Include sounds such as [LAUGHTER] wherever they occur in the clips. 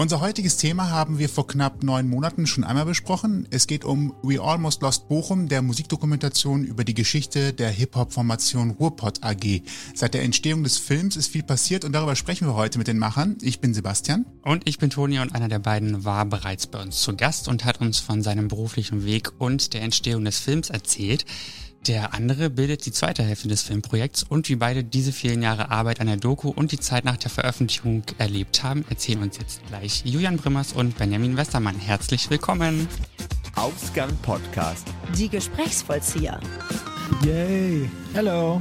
Unser heutiges Thema haben wir vor knapp neun Monaten schon einmal besprochen. Es geht um We Almost Lost Bochum, der Musikdokumentation über die Geschichte der Hip-Hop-Formation Ruhrpott AG. Seit der Entstehung des Films ist viel passiert und darüber sprechen wir heute mit den Machern. Ich bin Sebastian. Und ich bin Toni und einer der beiden war bereits bei uns zu Gast und hat uns von seinem beruflichen Weg und der Entstehung des Films erzählt. Der andere bildet die zweite Hälfte des Filmprojekts und wie beide diese vielen Jahre Arbeit an der Doku und die Zeit nach der Veröffentlichung erlebt haben, erzählen uns jetzt gleich Julian Brimmers und Benjamin Westermann. Herzlich willkommen. Ausgang Podcast. Die Gesprächsvollzieher. Yay. Hello.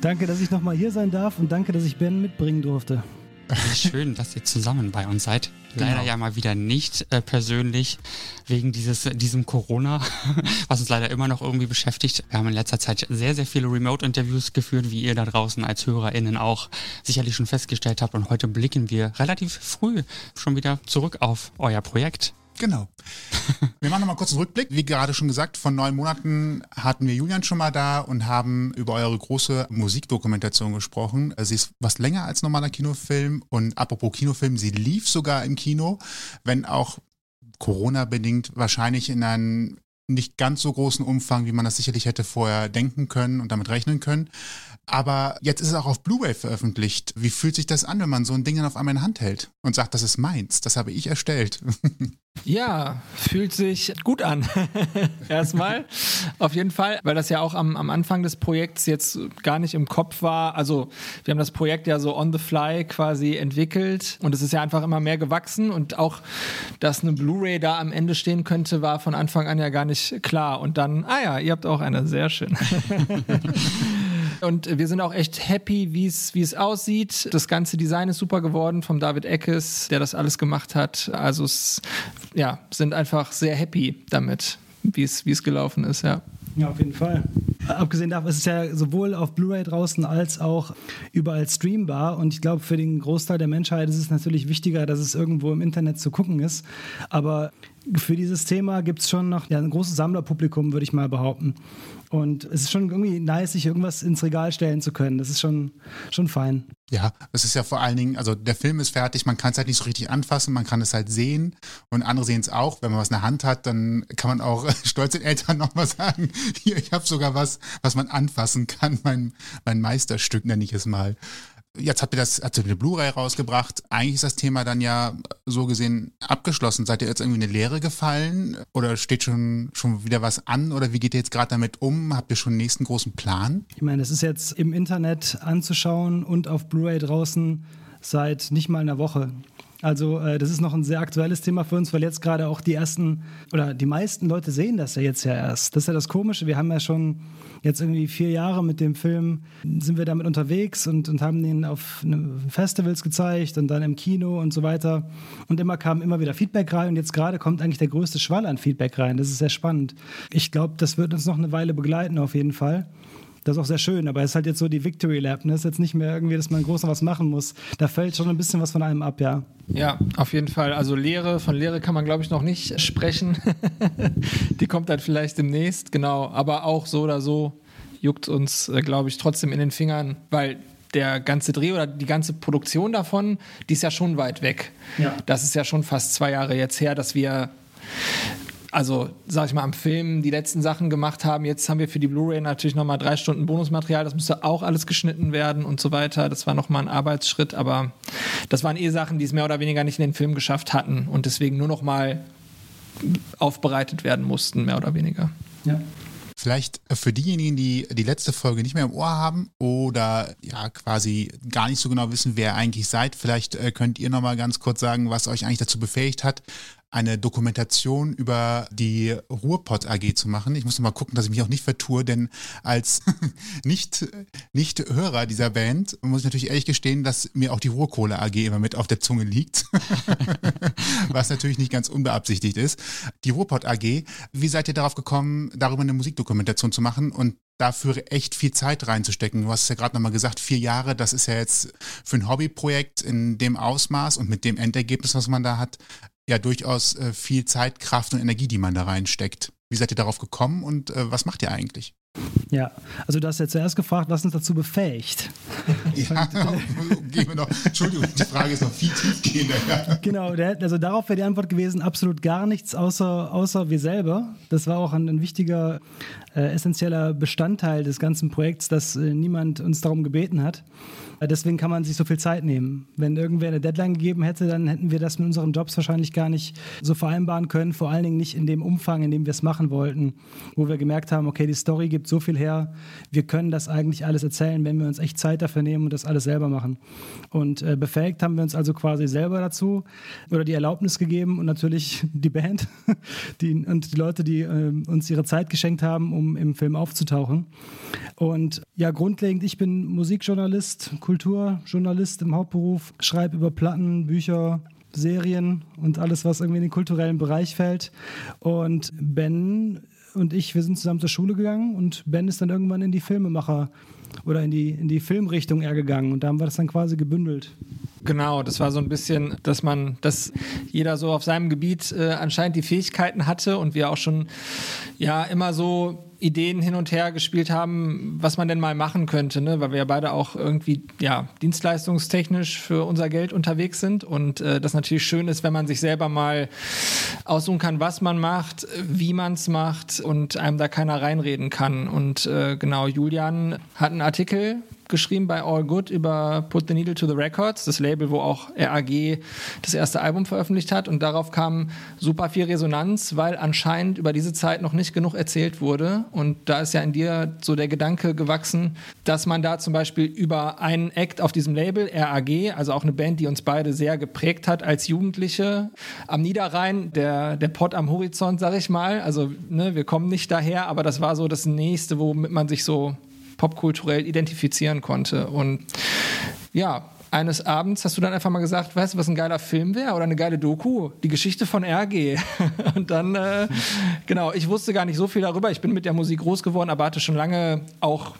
Danke, dass ich nochmal hier sein darf und danke, dass ich Ben mitbringen durfte. Wie schön, dass ihr zusammen bei uns seid. Leider genau. ja mal wieder nicht äh, persönlich wegen dieses diesem Corona, [LAUGHS] was uns leider immer noch irgendwie beschäftigt. Wir haben in letzter Zeit sehr, sehr viele Remote-Interviews geführt, wie ihr da draußen als HörerInnen auch sicherlich schon festgestellt habt. Und heute blicken wir relativ früh schon wieder zurück auf euer Projekt. Genau. [LAUGHS] Wir machen nochmal kurz einen Rückblick. Wie gerade schon gesagt, vor neun Monaten hatten wir Julian schon mal da und haben über eure große Musikdokumentation gesprochen. Sie ist was länger als normaler Kinofilm und apropos Kinofilm, sie lief sogar im Kino, wenn auch Corona-bedingt wahrscheinlich in einem nicht ganz so großen Umfang, wie man das sicherlich hätte vorher denken können und damit rechnen können. Aber jetzt ist es auch auf Blu-ray veröffentlicht. Wie fühlt sich das an, wenn man so ein Ding dann auf einmal in Hand hält und sagt, das ist meins, das habe ich erstellt? [LAUGHS] Ja, fühlt sich gut an. [LAUGHS] Erstmal. Auf jeden Fall, weil das ja auch am, am Anfang des Projekts jetzt gar nicht im Kopf war. Also, wir haben das Projekt ja so on the fly quasi entwickelt und es ist ja einfach immer mehr gewachsen und auch, dass eine Blu-ray da am Ende stehen könnte, war von Anfang an ja gar nicht klar. Und dann, ah ja, ihr habt auch eine, sehr schön. [LAUGHS] Und wir sind auch echt happy, wie es aussieht. Das ganze Design ist super geworden vom David Eckes, der das alles gemacht hat. Also es, ja, sind einfach sehr happy damit, wie es gelaufen ist, ja. Ja, auf jeden Fall. Abgesehen davon ist es ja sowohl auf Blu-ray draußen als auch überall streambar. Und ich glaube, für den Großteil der Menschheit ist es natürlich wichtiger, dass es irgendwo im Internet zu gucken ist. Aber für dieses Thema gibt es schon noch ja, ein großes Sammlerpublikum, würde ich mal behaupten. Und es ist schon irgendwie nice, sich irgendwas ins Regal stellen zu können. Das ist schon, schon fein. Ja, es ist ja vor allen Dingen, also der Film ist fertig, man kann es halt nicht so richtig anfassen, man kann es halt sehen und andere sehen es auch. Wenn man was in der Hand hat, dann kann man auch [LAUGHS] stolz den Eltern nochmal sagen, hier, ich habe sogar was, was man anfassen kann, mein, mein Meisterstück nenne ich es mal. Jetzt habt ihr das, habt ihr eine Blu-ray rausgebracht. Eigentlich ist das Thema dann ja so gesehen abgeschlossen. Seid ihr jetzt irgendwie in eine Leere gefallen oder steht schon, schon wieder was an oder wie geht ihr jetzt gerade damit um? Habt ihr schon einen nächsten großen Plan? Ich meine, es ist jetzt im Internet anzuschauen und auf Blu-ray draußen seit nicht mal einer Woche. Also äh, das ist noch ein sehr aktuelles Thema für uns, weil jetzt gerade auch die ersten oder die meisten Leute sehen das ja jetzt ja erst. Das ist ja das Komische. Wir haben ja schon jetzt irgendwie vier Jahre mit dem Film, sind wir damit unterwegs und, und haben den auf ne, Festivals gezeigt und dann im Kino und so weiter. Und immer kam immer wieder Feedback rein und jetzt gerade kommt eigentlich der größte Schwall an Feedback rein. Das ist sehr spannend. Ich glaube, das wird uns noch eine Weile begleiten auf jeden Fall. Das ist auch sehr schön, aber es ist halt jetzt so die Victory Lab. Ne? Es ist jetzt nicht mehr irgendwie, dass man groß noch was machen muss. Da fällt schon ein bisschen was von einem ab, ja. Ja, auf jeden Fall. Also Lehre, von Lehre kann man, glaube ich, noch nicht sprechen. [LAUGHS] die kommt dann vielleicht demnächst, genau. Aber auch so oder so juckt uns, äh, glaube ich, trotzdem in den Fingern, weil der ganze Dreh oder die ganze Produktion davon, die ist ja schon weit weg. Ja. Das ist ja schon fast zwei Jahre jetzt her, dass wir also sag ich mal, am Film die letzten Sachen gemacht haben. Jetzt haben wir für die Blu-ray natürlich nochmal drei Stunden Bonusmaterial. Das musste auch alles geschnitten werden und so weiter. Das war nochmal ein Arbeitsschritt, aber das waren eh Sachen, die es mehr oder weniger nicht in den Film geschafft hatten und deswegen nur nochmal aufbereitet werden mussten, mehr oder weniger. Ja. Vielleicht für diejenigen, die die letzte Folge nicht mehr im Ohr haben oder ja quasi gar nicht so genau wissen, wer ihr eigentlich seid, vielleicht äh, könnt ihr nochmal ganz kurz sagen, was euch eigentlich dazu befähigt hat, eine Dokumentation über die Ruhrpott AG zu machen. Ich muss noch mal gucken, dass ich mich auch nicht vertue, denn als [LAUGHS] nicht, nicht Hörer dieser Band muss ich natürlich ehrlich gestehen, dass mir auch die Ruhrkohle AG immer mit auf der Zunge liegt, [LAUGHS] was natürlich nicht ganz unbeabsichtigt ist. Die Ruhrpott AG, wie seid ihr darauf gekommen, darüber eine Musikdokumentation zu machen und dafür echt viel Zeit reinzustecken. Du hast ja gerade nochmal gesagt, vier Jahre, das ist ja jetzt für ein Hobbyprojekt in dem Ausmaß und mit dem Endergebnis, was man da hat, ja durchaus äh, viel Zeit, Kraft und Energie, die man da reinsteckt. Wie seid ihr darauf gekommen und äh, was macht ihr eigentlich? Ja, also du hast ja zuerst gefragt, was uns dazu befähigt. Ja, [LAUGHS] [LAUGHS] gehen wir noch. Entschuldigung, die Frage ist noch viel tiefgehender. Ja. Genau, also darauf wäre die Antwort gewesen, absolut gar nichts außer, außer wir selber. Das war auch ein, ein wichtiger, äh, essentieller Bestandteil des ganzen Projekts, dass äh, niemand uns darum gebeten hat. Deswegen kann man sich so viel Zeit nehmen. Wenn irgendwer eine Deadline gegeben hätte, dann hätten wir das mit unseren Jobs wahrscheinlich gar nicht so vereinbaren können. Vor allen Dingen nicht in dem Umfang, in dem wir es machen wollten, wo wir gemerkt haben, okay, die Story gibt so viel her, wir können das eigentlich alles erzählen, wenn wir uns echt Zeit dafür nehmen und das alles selber machen. Und äh, befähigt haben wir uns also quasi selber dazu oder die Erlaubnis gegeben und natürlich die Band [LAUGHS] die, und die Leute, die äh, uns ihre Zeit geschenkt haben, um im Film aufzutauchen. Und ja, grundlegend, ich bin Musikjournalist, Kulturjournalist im Hauptberuf, schreibe über Platten, Bücher, Serien und alles, was irgendwie in den kulturellen Bereich fällt. Und Ben und ich, wir sind zusammen zur Schule gegangen und Ben ist dann irgendwann in die Filmemacher oder in die, in die Filmrichtung eher gegangen und da haben wir das dann quasi gebündelt. Genau, das war so ein bisschen, dass man, dass jeder so auf seinem Gebiet äh, anscheinend die Fähigkeiten hatte und wir auch schon ja immer so Ideen hin und her gespielt haben, was man denn mal machen könnte, ne? weil wir ja beide auch irgendwie ja, dienstleistungstechnisch für unser Geld unterwegs sind und äh, das natürlich schön ist, wenn man sich selber mal aussuchen kann, was man macht, wie man es macht und einem da keiner reinreden kann. Und äh, genau, Julian hat einen Artikel geschrieben bei All Good über Put the Needle to the Records, das Label, wo auch RAG das erste Album veröffentlicht hat. Und darauf kam super viel Resonanz, weil anscheinend über diese Zeit noch nicht genug erzählt wurde. Und da ist ja in dir so der Gedanke gewachsen, dass man da zum Beispiel über einen Act auf diesem Label, RAG, also auch eine Band, die uns beide sehr geprägt hat als Jugendliche, am Niederrhein, der, der Pott am Horizont, sag ich mal. Also ne, wir kommen nicht daher, aber das war so das Nächste, womit man sich so popkulturell identifizieren konnte. Und ja, eines Abends hast du dann einfach mal gesagt, weißt du, was ein geiler Film wäre oder eine geile Doku? Die Geschichte von RG. [LAUGHS] Und dann, äh, genau, ich wusste gar nicht so viel darüber. Ich bin mit der Musik groß geworden, aber hatte schon lange auch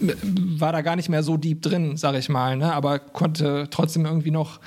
war da gar nicht mehr so deep drin, sag ich mal, ne? aber konnte trotzdem irgendwie noch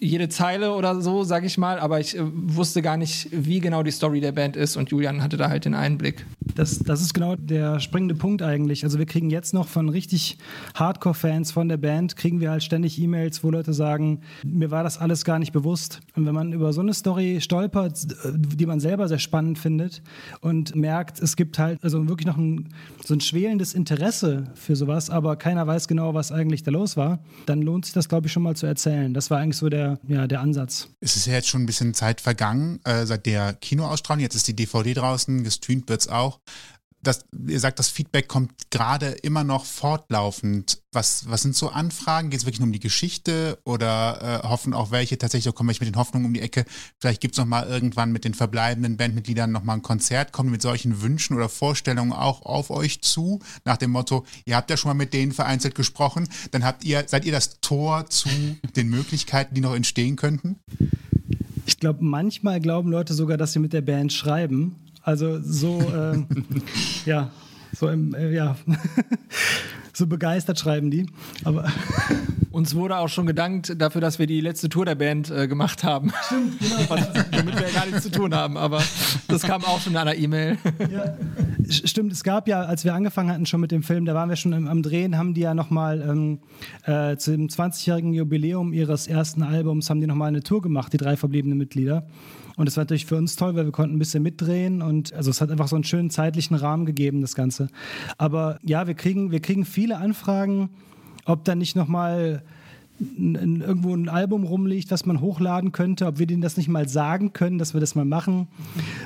jede Zeile oder so, sag ich mal, aber ich äh, wusste gar nicht, wie genau die Story der Band ist und Julian hatte da halt den Einblick. Das, das ist genau der springende Punkt eigentlich. Also wir kriegen jetzt noch von richtig Hardcore-Fans von der Band, kriegen wir halt ständig E-Mails, wo Leute sagen, mir war das alles gar nicht bewusst. Und wenn man über so eine Story stolpert, die man selber sehr spannend findet und merkt, es gibt halt also wirklich noch ein, so ein schwelendes Interesse für sowas, aber keiner weiß genau, was eigentlich da los war, dann lohnt sich das, glaube ich, schon mal zu erzählen. Das war eigentlich so der ja, der Ansatz. Es ist ja jetzt schon ein bisschen Zeit vergangen äh, seit der Kinoausstrahlung. Jetzt ist die DVD draußen, gestreamt wird es auch das, ihr sagt, das Feedback kommt gerade immer noch fortlaufend. Was, was sind so Anfragen? Geht es wirklich nur um die Geschichte oder äh, hoffen auch welche tatsächlich, kommen welche mit den Hoffnungen um die Ecke? Vielleicht gibt es noch mal irgendwann mit den verbleibenden Bandmitgliedern noch mal ein Konzert. Kommen mit solchen Wünschen oder Vorstellungen auch auf euch zu? Nach dem Motto, ihr habt ja schon mal mit denen vereinzelt gesprochen, dann habt ihr, seid ihr das Tor zu [LAUGHS] den Möglichkeiten, die noch entstehen könnten? Ich glaube, manchmal glauben Leute sogar, dass sie mit der Band schreiben also so, äh, [LAUGHS] ja, so im, äh, ja, [LAUGHS] so begeistert schreiben die. Aber [LAUGHS] uns wurde auch schon gedankt dafür, dass wir die letzte Tour der Band äh, gemacht haben. Stimmt, genau. Was, damit wir ja gar nichts zu tun haben, aber das kam auch schon in einer E-Mail. Ja. Stimmt, es gab ja, als wir angefangen hatten schon mit dem Film, da waren wir schon am, am Drehen, haben die ja nochmal ähm, äh, zum 20-jährigen Jubiläum ihres ersten Albums, haben die nochmal eine Tour gemacht, die drei verbliebenen Mitglieder. Und das war natürlich für uns toll, weil wir konnten ein bisschen mitdrehen und also es hat einfach so einen schönen zeitlichen Rahmen gegeben, das Ganze. Aber ja, wir kriegen, wir kriegen viele Anfragen, ob da nicht nochmal irgendwo ein Album rumliegt, was man hochladen könnte, ob wir denen das nicht mal sagen können, dass wir das mal machen.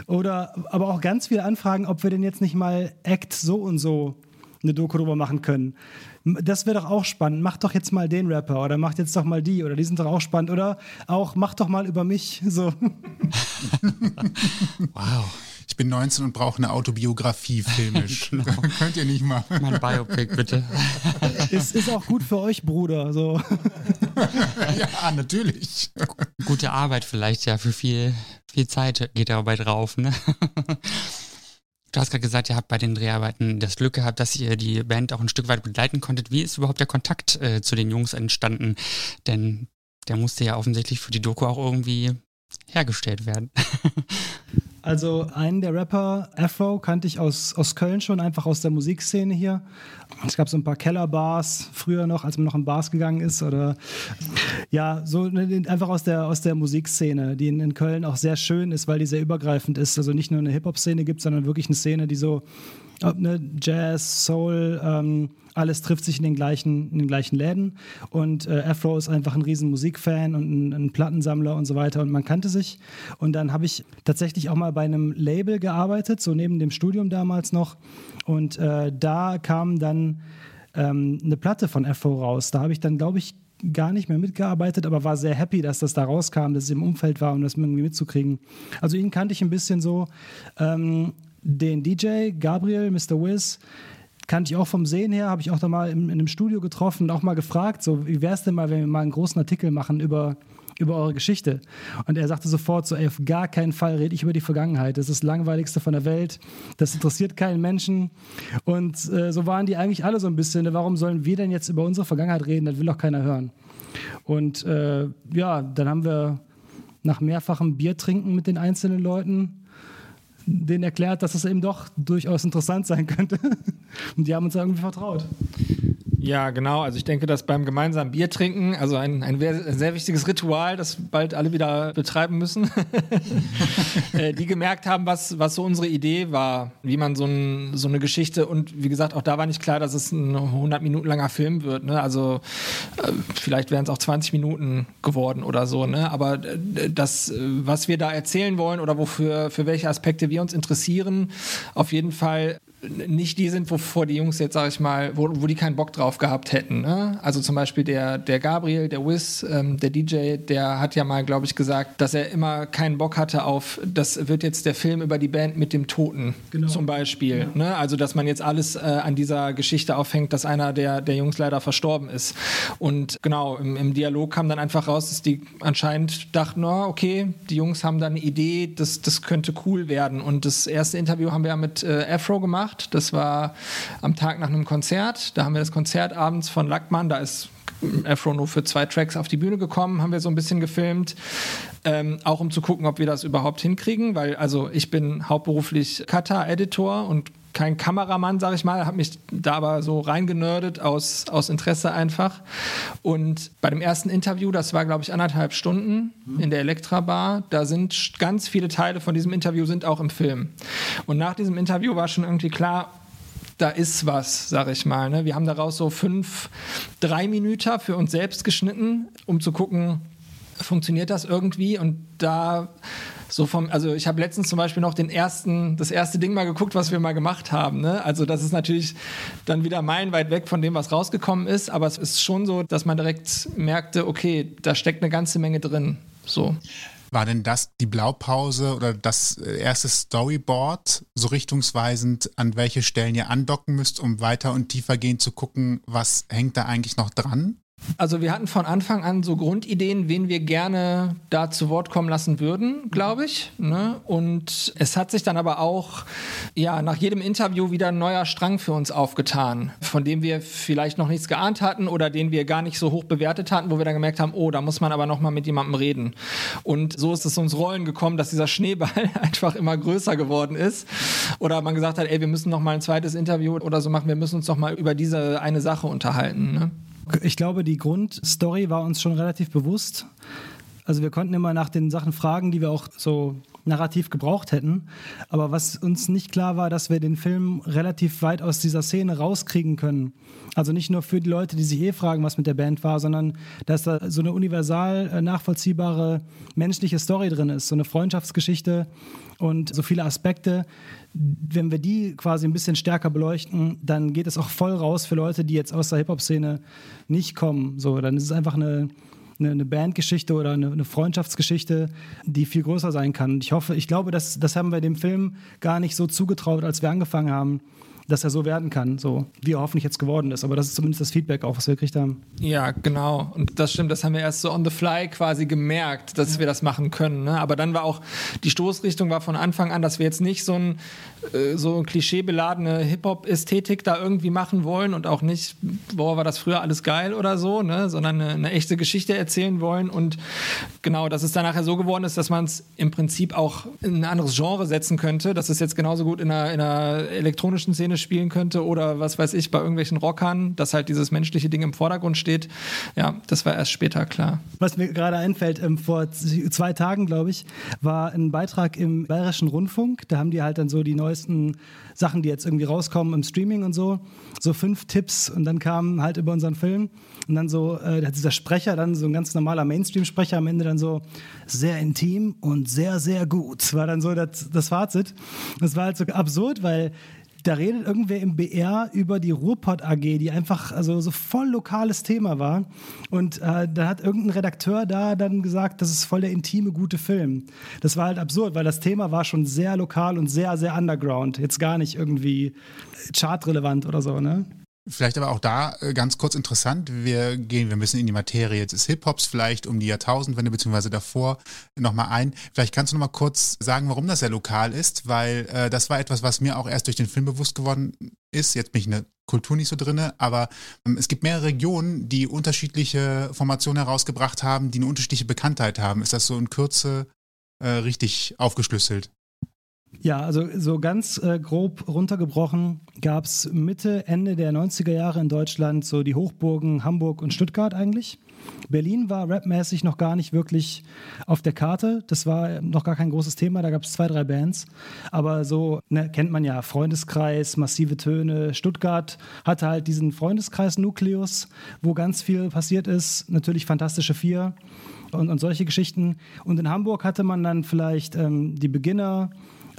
Oder aber auch ganz viele Anfragen, ob wir denn jetzt nicht mal Act so und so eine Doku drüber machen können. Das wäre doch auch spannend. Mach doch jetzt mal den Rapper oder macht jetzt doch mal die oder die sind doch auch spannend oder auch mach doch mal über mich. So. [LAUGHS] wow. Ich bin 19 und brauche eine Autobiografie filmisch. [LAUGHS] genau. [LAUGHS] Könnt ihr nicht machen. Mein Biopic, bitte. [LAUGHS] ist, ist auch gut für euch, Bruder. So. ja, natürlich. Gute Arbeit vielleicht, ja, für viel, viel Zeit geht dabei drauf. Ne? Du hast gerade gesagt, ihr habt bei den Dreharbeiten das Glück gehabt, dass ihr die Band auch ein Stück weit begleiten konntet. Wie ist überhaupt der Kontakt äh, zu den Jungs entstanden? Denn der musste ja offensichtlich für die Doku auch irgendwie hergestellt werden. Also einen der Rapper, Afro, kannte ich aus, aus Köln schon, einfach aus der Musikszene hier. Es gab so ein paar Kellerbars früher noch, als man noch in Bars gegangen ist. Oder ja, so ne, einfach aus der, aus der Musikszene, die in, in Köln auch sehr schön ist, weil die sehr übergreifend ist. Also nicht nur eine Hip-Hop-Szene gibt, sondern wirklich eine Szene, die so Jazz, Soul, ähm, alles trifft sich in den gleichen, in den gleichen Läden. Und äh, Afro ist einfach ein riesen Musikfan und ein, ein, Plattensammler und so weiter. Und man kannte sich. Und dann habe ich tatsächlich auch mal bei einem Label gearbeitet, so neben dem Studium damals noch. Und äh, da kam dann ähm, eine Platte von Afro raus. Da habe ich dann, glaube ich, gar nicht mehr mitgearbeitet, aber war sehr happy, dass das da rauskam, dass es im Umfeld war und das irgendwie mitzukriegen. Also ihn kannte ich ein bisschen so. Ähm, den DJ, Gabriel, Mr. Wiz, kannte ich auch vom Sehen her, habe ich auch da mal in, in einem Studio getroffen und auch mal gefragt, so wie wäre es denn mal, wenn wir mal einen großen Artikel machen über, über eure Geschichte? Und er sagte sofort so, ey, auf gar keinen Fall rede ich über die Vergangenheit. Das ist das Langweiligste von der Welt. Das interessiert keinen Menschen. Und äh, so waren die eigentlich alle so ein bisschen. Warum sollen wir denn jetzt über unsere Vergangenheit reden? Das will doch keiner hören. Und äh, ja, dann haben wir nach mehrfachem Bier trinken mit den einzelnen Leuten denen erklärt, dass es eben doch durchaus interessant sein könnte. [LAUGHS] Und die haben uns irgendwie vertraut. Ja, genau. Also ich denke, dass beim gemeinsamen Bier trinken, also ein, ein sehr wichtiges Ritual, das bald alle wieder betreiben müssen, [LAUGHS] äh, die gemerkt haben, was, was so unsere Idee war, wie man so, ein, so eine Geschichte und wie gesagt, auch da war nicht klar, dass es ein 100 Minuten langer Film wird. Ne? Also äh, vielleicht wären es auch 20 Minuten geworden oder so. Ne? Aber äh, das, was wir da erzählen wollen oder wofür, für welche Aspekte wir uns interessieren, auf jeden Fall nicht die sind, wovor die Jungs jetzt, sag ich mal, wo, wo die keinen Bock drauf gehabt hätten. Ne? Also zum Beispiel der, der Gabriel, der Wiz, ähm, der DJ, der hat ja mal, glaube ich, gesagt, dass er immer keinen Bock hatte auf, das wird jetzt der Film über die Band mit dem Toten genau. zum Beispiel. Ja. Ne? Also dass man jetzt alles äh, an dieser Geschichte aufhängt, dass einer der, der Jungs leider verstorben ist. Und genau, im, im Dialog kam dann einfach raus, dass die anscheinend dachten, oh, okay, die Jungs haben da eine Idee, das, das könnte cool werden. Und das erste Interview haben wir ja mit äh, Afro gemacht gemacht. Das war am Tag nach einem Konzert. Da haben wir das Konzert abends von Lackmann, da ist Afro nur für zwei Tracks auf die Bühne gekommen, haben wir so ein bisschen gefilmt. Ähm, auch um zu gucken, ob wir das überhaupt hinkriegen, weil also ich bin hauptberuflich Cutter-Editor und kein Kameramann, sag ich mal, habe mich da aber so reingenördet aus, aus Interesse einfach. Und bei dem ersten Interview, das war glaube ich anderthalb Stunden in der Elektra Bar, da sind ganz viele Teile von diesem Interview sind auch im Film. Und nach diesem Interview war schon irgendwie klar, da ist was, sag ich mal. Ne? Wir haben daraus so fünf, drei Minuten für uns selbst geschnitten, um zu gucken, funktioniert das irgendwie? Und da so vom, also ich habe letztens zum Beispiel noch den ersten, das erste Ding mal geguckt, was wir mal gemacht haben. Ne? Also das ist natürlich dann wieder meilenweit weg von dem, was rausgekommen ist, aber es ist schon so, dass man direkt merkte, okay, da steckt eine ganze Menge drin. So. War denn das die Blaupause oder das erste Storyboard so richtungsweisend, an welche Stellen ihr andocken müsst, um weiter und tiefer gehen zu gucken, was hängt da eigentlich noch dran? Also wir hatten von Anfang an so Grundideen, wen wir gerne da zu Wort kommen lassen würden, glaube ich. Ne? Und es hat sich dann aber auch ja nach jedem Interview wieder ein neuer Strang für uns aufgetan, von dem wir vielleicht noch nichts geahnt hatten oder den wir gar nicht so hoch bewertet hatten, wo wir dann gemerkt haben, oh, da muss man aber noch mal mit jemandem reden. Und so ist es uns Rollen gekommen, dass dieser Schneeball [LAUGHS] einfach immer größer geworden ist. Oder man gesagt hat, ey, wir müssen noch mal ein zweites Interview oder so machen, wir müssen uns noch mal über diese eine Sache unterhalten. Ne? Ich glaube, die Grundstory war uns schon relativ bewusst. Also wir konnten immer nach den Sachen fragen, die wir auch so narrativ gebraucht hätten. Aber was uns nicht klar war, dass wir den Film relativ weit aus dieser Szene rauskriegen können. Also nicht nur für die Leute, die sich eh fragen, was mit der Band war, sondern dass da so eine universal äh, nachvollziehbare menschliche Story drin ist, so eine Freundschaftsgeschichte und so viele Aspekte. Wenn wir die quasi ein bisschen stärker beleuchten, dann geht es auch voll raus für Leute, die jetzt aus der Hip-Hop-Szene nicht kommen. So, dann ist es einfach eine eine, Bandgeschichte oder eine, eine, Freundschaftsgeschichte, die viel größer sein kann. Ich hoffe, ich glaube, das, das haben wir dem Film gar nicht so zugetraut, als wir angefangen haben, dass er so werden kann, so wie er hoffentlich jetzt geworden ist. Aber das ist zumindest das Feedback auch, was wir gekriegt haben. Ja, genau. Und das stimmt, das haben wir erst so on the fly quasi gemerkt, dass ja. wir das machen können. Ne? Aber dann war auch, die Stoßrichtung war von Anfang an, dass wir jetzt nicht so ein äh, so klischeebeladene Hip-Hop-Ästhetik da irgendwie machen wollen und auch nicht, boah, war das früher alles geil oder so, ne? sondern eine, eine echte Geschichte erzählen wollen. Und genau, dass es dann nachher so geworden ist, dass man es im Prinzip auch in ein anderes Genre setzen könnte, dass es jetzt genauso gut in einer, in einer elektronischen Szene spielen könnte oder was weiß ich, bei irgendwelchen Rockern, dass halt dieses menschliche Ding im Vordergrund steht. Ja, das war erst später klar. Was mir gerade einfällt, ähm, vor zwei Tagen, glaube ich, war ein Beitrag im Bayerischen Rundfunk. Da haben die halt dann so die neuesten Sachen, die jetzt irgendwie rauskommen im Streaming und so. So fünf Tipps und dann kam halt über unseren Film und dann so, äh, hat dieser Sprecher, dann so ein ganz normaler Mainstream-Sprecher am Ende dann so sehr intim und sehr, sehr gut. War dann so das, das Fazit. Das war halt so absurd, weil da redet irgendwer im BR über die Ruhrpott AG, die einfach also so voll lokales Thema war. Und äh, da hat irgendein Redakteur da dann gesagt, das ist voll der intime, gute Film. Das war halt absurd, weil das Thema war schon sehr lokal und sehr, sehr underground. Jetzt gar nicht irgendwie chartrelevant oder so, ne? Vielleicht aber auch da äh, ganz kurz interessant. Wir gehen wir bisschen in die Materie des Hip-Hops vielleicht um die Jahrtausendwende beziehungsweise davor nochmal ein. Vielleicht kannst du nochmal kurz sagen, warum das ja lokal ist, weil äh, das war etwas, was mir auch erst durch den Film bewusst geworden ist. Jetzt bin ich in der Kultur nicht so drinne, aber ähm, es gibt mehrere Regionen, die unterschiedliche Formationen herausgebracht haben, die eine unterschiedliche Bekanntheit haben. Ist das so in Kürze äh, richtig aufgeschlüsselt? Ja, also so ganz äh, grob runtergebrochen gab es Mitte, Ende der 90er Jahre in Deutschland so die Hochburgen Hamburg und Stuttgart eigentlich. Berlin war rapmäßig noch gar nicht wirklich auf der Karte. Das war noch gar kein großes Thema. Da gab es zwei, drei Bands. Aber so ne, kennt man ja Freundeskreis, massive Töne. Stuttgart hatte halt diesen Freundeskreis-Nukleus, wo ganz viel passiert ist. Natürlich Fantastische Vier und, und solche Geschichten. Und in Hamburg hatte man dann vielleicht ähm, die Beginner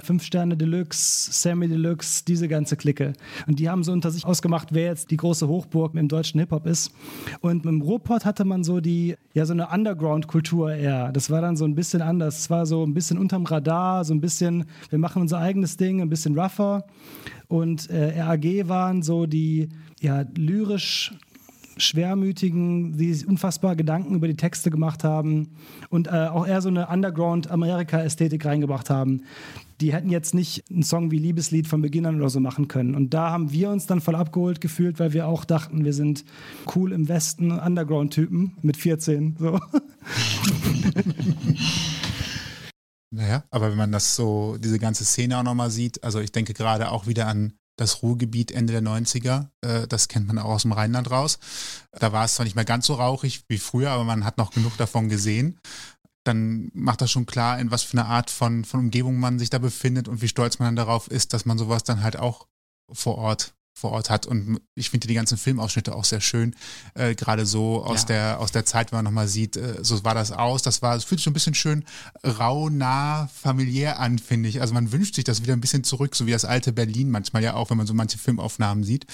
Fünf Sterne Deluxe, Sammy Deluxe, diese ganze Clique. Und die haben so unter sich ausgemacht, wer jetzt die große Hochburg im deutschen Hip-Hop ist. Und im Ruhrpott hatte man so die, ja, so eine Underground-Kultur eher. Das war dann so ein bisschen anders. Es war so ein bisschen unterm Radar, so ein bisschen, wir machen unser eigenes Ding, ein bisschen rougher. Und äh, RAG waren so die, ja, lyrisch Schwermütigen, die unfassbar Gedanken über die Texte gemacht haben und äh, auch eher so eine Underground-Amerika-Ästhetik reingebracht haben. Die hätten jetzt nicht einen Song wie Liebeslied von Beginn an oder so machen können. Und da haben wir uns dann voll abgeholt gefühlt, weil wir auch dachten, wir sind cool im Westen, Underground-Typen mit 14. So. [LAUGHS] Naja, aber wenn man das so, diese ganze Szene auch nochmal sieht, also ich denke gerade auch wieder an das Ruhrgebiet Ende der 90er. Äh, das kennt man auch aus dem Rheinland raus. Da war es zwar nicht mehr ganz so rauchig wie früher, aber man hat noch genug davon gesehen. Dann macht das schon klar, in was für eine Art von, von Umgebung man sich da befindet und wie stolz man dann darauf ist, dass man sowas dann halt auch vor Ort vor Ort hat. Und ich finde die ganzen Filmausschnitte auch sehr schön. Äh, Gerade so aus, ja. der, aus der Zeit, wenn man nochmal sieht, äh, so war das aus. Das war, es fühlt sich so ein bisschen schön rau, nah, familiär an, finde ich. Also man wünscht sich das wieder ein bisschen zurück, so wie das alte Berlin manchmal ja auch, wenn man so manche Filmaufnahmen sieht.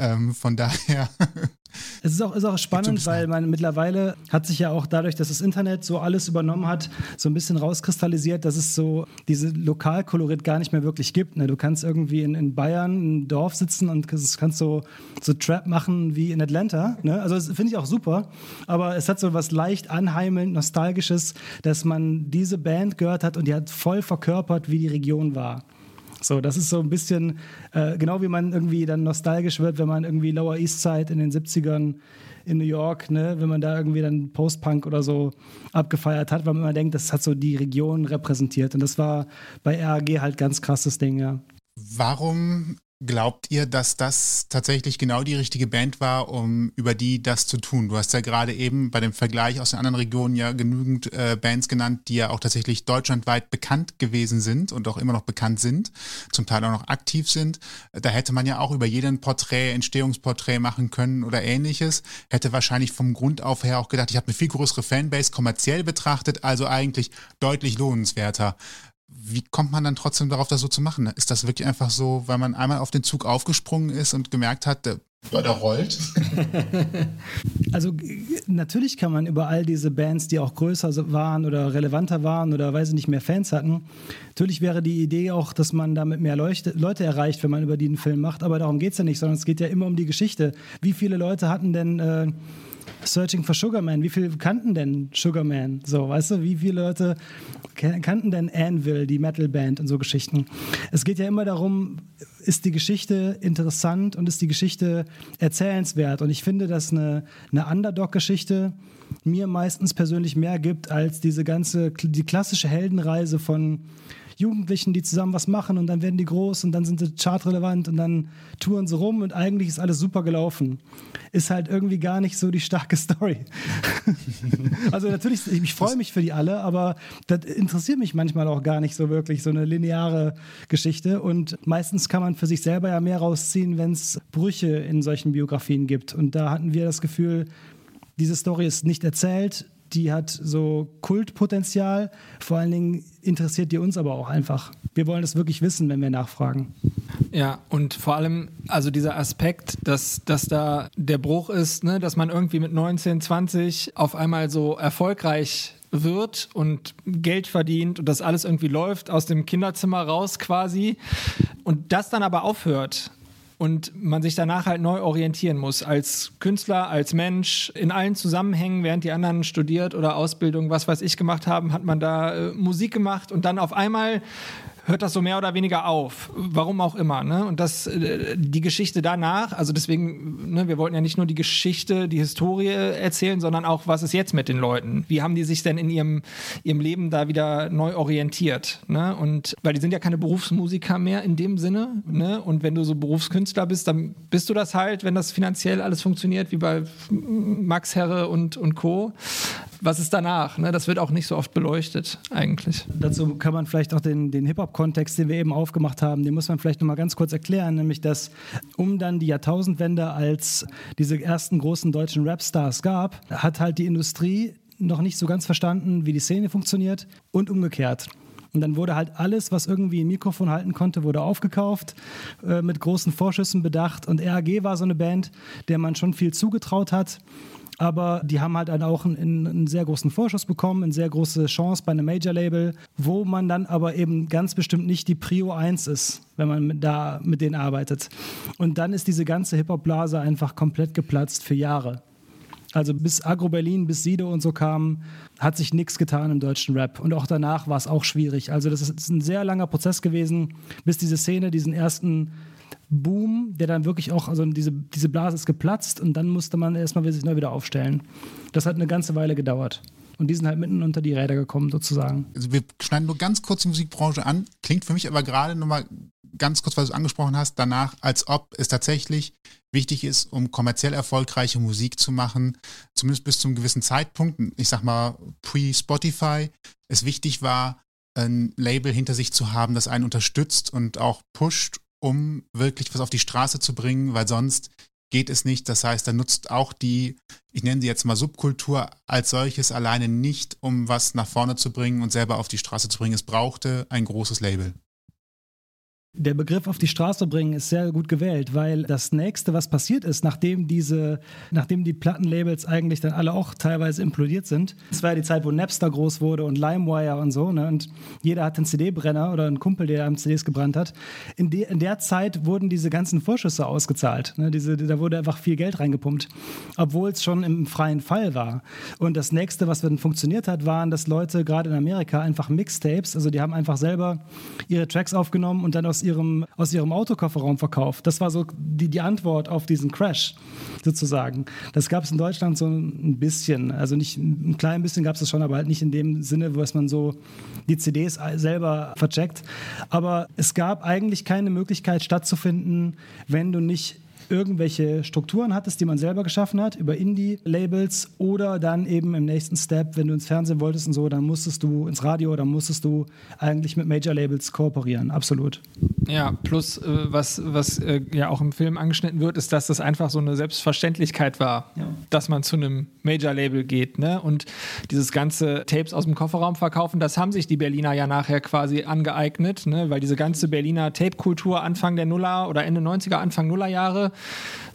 Ähm, von daher [LAUGHS] Es ist auch, ist auch spannend, weil man mittlerweile hat sich ja auch dadurch, dass das Internet so alles übernommen hat, so ein bisschen rauskristallisiert, dass es so diese Lokalkolorit gar nicht mehr wirklich gibt. Ne? Du kannst irgendwie in, in Bayern ein Dorf sitzen und kannst so, so Trap machen wie in Atlanta. Ne? Also das finde ich auch super, aber es hat so was leicht anheimelnd, nostalgisches, dass man diese Band gehört hat und die hat voll verkörpert, wie die Region war. So, das ist so ein bisschen, äh, genau wie man irgendwie dann nostalgisch wird, wenn man irgendwie Lower East Side in den 70ern in New York, ne, wenn man da irgendwie dann Post-Punk oder so abgefeiert hat, weil man immer denkt, das hat so die Region repräsentiert. Und das war bei RAG halt ganz krasses Ding, ja. Warum Glaubt ihr, dass das tatsächlich genau die richtige Band war, um über die das zu tun? Du hast ja gerade eben bei dem Vergleich aus den anderen Regionen ja genügend äh, Bands genannt, die ja auch tatsächlich deutschlandweit bekannt gewesen sind und auch immer noch bekannt sind, zum Teil auch noch aktiv sind. Da hätte man ja auch über jeden Porträt, Entstehungsporträt machen können oder ähnliches. Hätte wahrscheinlich vom Grund auf her auch gedacht, ich habe eine viel größere Fanbase kommerziell betrachtet, also eigentlich deutlich lohnenswerter. Wie kommt man dann trotzdem darauf, das so zu machen? Ist das wirklich einfach so, weil man einmal auf den Zug aufgesprungen ist und gemerkt hat, der, der rollt? [LAUGHS] also natürlich kann man über all diese Bands, die auch größer waren oder relevanter waren oder weiß ich nicht mehr Fans hatten, natürlich wäre die Idee auch, dass man damit mehr Leuchte, Leute erreicht, wenn man über einen Film macht, aber darum geht es ja nicht, sondern es geht ja immer um die Geschichte. Wie viele Leute hatten denn... Äh, Searching for Sugarman, wie viele kannten denn Sugarman? So, weißt du, wie viele Leute kannten denn Anvil, die Metalband und so Geschichten? Es geht ja immer darum, ist die Geschichte interessant und ist die Geschichte erzählenswert? Und ich finde, dass eine, eine Underdog-Geschichte mir meistens persönlich mehr gibt als diese ganze, die klassische Heldenreise von Jugendlichen, die zusammen was machen und dann werden die groß und dann sind sie chartrelevant und dann touren sie rum und eigentlich ist alles super gelaufen. Ist halt irgendwie gar nicht so die starke [LAUGHS] Story. [LAUGHS] also natürlich, ich, freue mich für die alle, aber das interessiert mich manchmal auch gar nicht so wirklich, so eine lineare Geschichte. Und meistens kann man für sich selber ja mehr rausziehen, wenn es Brüche in solchen Biografien gibt. Und da hatten wir das Gefühl, diese Story ist nicht erzählt, die hat so Kultpotenzial. Vor allen Dingen interessiert die uns aber auch einfach. Wir wollen das wirklich wissen, wenn wir nachfragen. Ja, und vor allem, also dieser Aspekt, dass, dass da der Bruch ist, ne, dass man irgendwie mit 19, 20 auf einmal so erfolgreich wird und Geld verdient und das alles irgendwie läuft aus dem Kinderzimmer raus quasi und das dann aber aufhört und man sich danach halt neu orientieren muss als Künstler, als Mensch in allen Zusammenhängen, während die anderen studiert oder Ausbildung, was weiß ich gemacht haben, hat man da äh, Musik gemacht und dann auf einmal hört das so mehr oder weniger auf. Warum auch immer. Ne? Und das, äh, die Geschichte danach, also deswegen, ne, wir wollten ja nicht nur die Geschichte, die Historie erzählen, sondern auch, was ist jetzt mit den Leuten? Wie haben die sich denn in ihrem, ihrem Leben da wieder neu orientiert? Ne? Und weil die sind ja keine Berufsmusiker mehr in dem Sinne. Ne? Und wenn du so Berufskünstler bist, dann bist du das halt, wenn das finanziell alles funktioniert, wie bei Max Herre und, und Co was ist danach? Ne? Das wird auch nicht so oft beleuchtet eigentlich. Dazu kann man vielleicht auch den, den Hip-Hop-Kontext, den wir eben aufgemacht haben, den muss man vielleicht nochmal ganz kurz erklären, nämlich dass um dann die Jahrtausendwende, als diese ersten großen deutschen Rapstars gab, hat halt die Industrie noch nicht so ganz verstanden, wie die Szene funktioniert und umgekehrt. Und dann wurde halt alles, was irgendwie ein Mikrofon halten konnte, wurde aufgekauft, äh, mit großen Vorschüssen bedacht. Und RAG war so eine Band, der man schon viel zugetraut hat aber die haben halt dann auch einen, einen, sehr großen Vorschuss bekommen, eine sehr große Chance bei einem Major-Label, wo man dann aber eben ganz bestimmt nicht die Prio 1 ist, wenn man da mit denen arbeitet. Und dann ist diese ganze Hip-Hop-Blase einfach komplett geplatzt für Jahre. Also bis Agro Berlin, bis Sido und so kamen, hat sich nichts getan im deutschen Rap. Und auch danach war es auch schwierig. Also das ist ein sehr langer Prozess gewesen, bis diese Szene diesen ersten Boom, der dann wirklich auch, also diese, diese Blase ist geplatzt und dann musste man erstmal sich neu wieder aufstellen. Das hat eine ganze Weile gedauert. Und die sind halt mitten unter die Räder gekommen, sozusagen. Also wir schneiden nur ganz kurz die Musikbranche an. Klingt für mich aber gerade nochmal ganz kurz, was du angesprochen hast, danach, als ob es tatsächlich wichtig ist, um kommerziell erfolgreiche Musik zu machen, zumindest bis zu einem gewissen Zeitpunkt, ich sag mal pre-Spotify, es wichtig war, ein Label hinter sich zu haben, das einen unterstützt und auch pusht um wirklich was auf die Straße zu bringen, weil sonst geht es nicht. Das heißt, da nutzt auch die, ich nenne sie jetzt mal Subkultur als solches alleine nicht, um was nach vorne zu bringen und selber auf die Straße zu bringen. Es brauchte ein großes Label. Der Begriff auf die Straße bringen ist sehr gut gewählt, weil das nächste, was passiert ist, nachdem diese, nachdem die Plattenlabels eigentlich dann alle auch teilweise implodiert sind, das war ja die Zeit, wo Napster groß wurde und LimeWire und so, ne? Und jeder hat einen CD-Brenner oder einen Kumpel, der einem CDs gebrannt hat. In, de, in der Zeit wurden diese ganzen Vorschüsse ausgezahlt. Ne? Diese, da wurde einfach viel Geld reingepumpt, obwohl es schon im freien Fall war. Und das nächste, was dann funktioniert hat, waren, dass Leute gerade in Amerika einfach Mixtapes, also die haben einfach selber ihre Tracks aufgenommen und dann aus ihrem, aus ihrem Autokofferraum verkauft. Das war so die, die Antwort auf diesen Crash sozusagen. Das gab es in Deutschland so ein bisschen. Also nicht ein klein bisschen gab es das schon, aber halt nicht in dem Sinne, wo es man so die CDs selber vercheckt. Aber es gab eigentlich keine Möglichkeit stattzufinden, wenn du nicht irgendwelche Strukturen hattest, die man selber geschaffen hat, über Indie-Labels oder dann eben im nächsten Step, wenn du ins Fernsehen wolltest und so, dann musstest du ins Radio, dann musstest du eigentlich mit Major-Labels kooperieren, absolut. Ja, plus äh, was, was äh, ja auch im Film angeschnitten wird, ist, dass das einfach so eine Selbstverständlichkeit war, ja. dass man zu einem Major-Label geht. Ne? Und dieses ganze Tapes aus dem Kofferraum verkaufen, das haben sich die Berliner ja nachher quasi angeeignet, ne? weil diese ganze Berliner Tape-Kultur Anfang der Nuller oder Ende 90er, Anfang Nuller Jahre,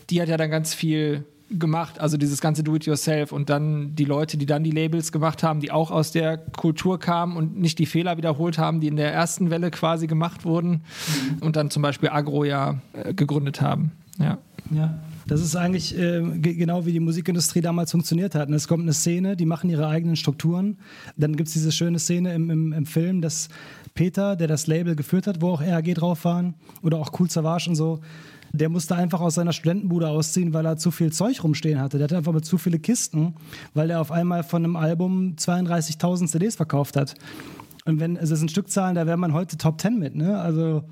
die hat ja dann ganz viel gemacht, also dieses ganze Do-it-yourself und dann die Leute, die dann die Labels gemacht haben, die auch aus der Kultur kamen und nicht die Fehler wiederholt haben, die in der ersten Welle quasi gemacht wurden mhm. und dann zum Beispiel Agro ja äh, gegründet haben. Ja. ja. Das ist eigentlich äh, genau wie die Musikindustrie damals funktioniert hat. Und es kommt eine Szene, die machen ihre eigenen Strukturen. Dann gibt es diese schöne Szene im, im, im, Film, dass Peter, der das Label geführt hat, wo auch RAG drauf waren, oder auch Cool Savage und so, der musste einfach aus seiner Studentenbude ausziehen, weil er zu viel Zeug rumstehen hatte. Der hatte einfach mit zu viele Kisten, weil er auf einmal von einem Album 32.000 CDs verkauft hat. Und wenn, also das sind Stückzahlen, da wäre man heute Top 10 mit, ne? Also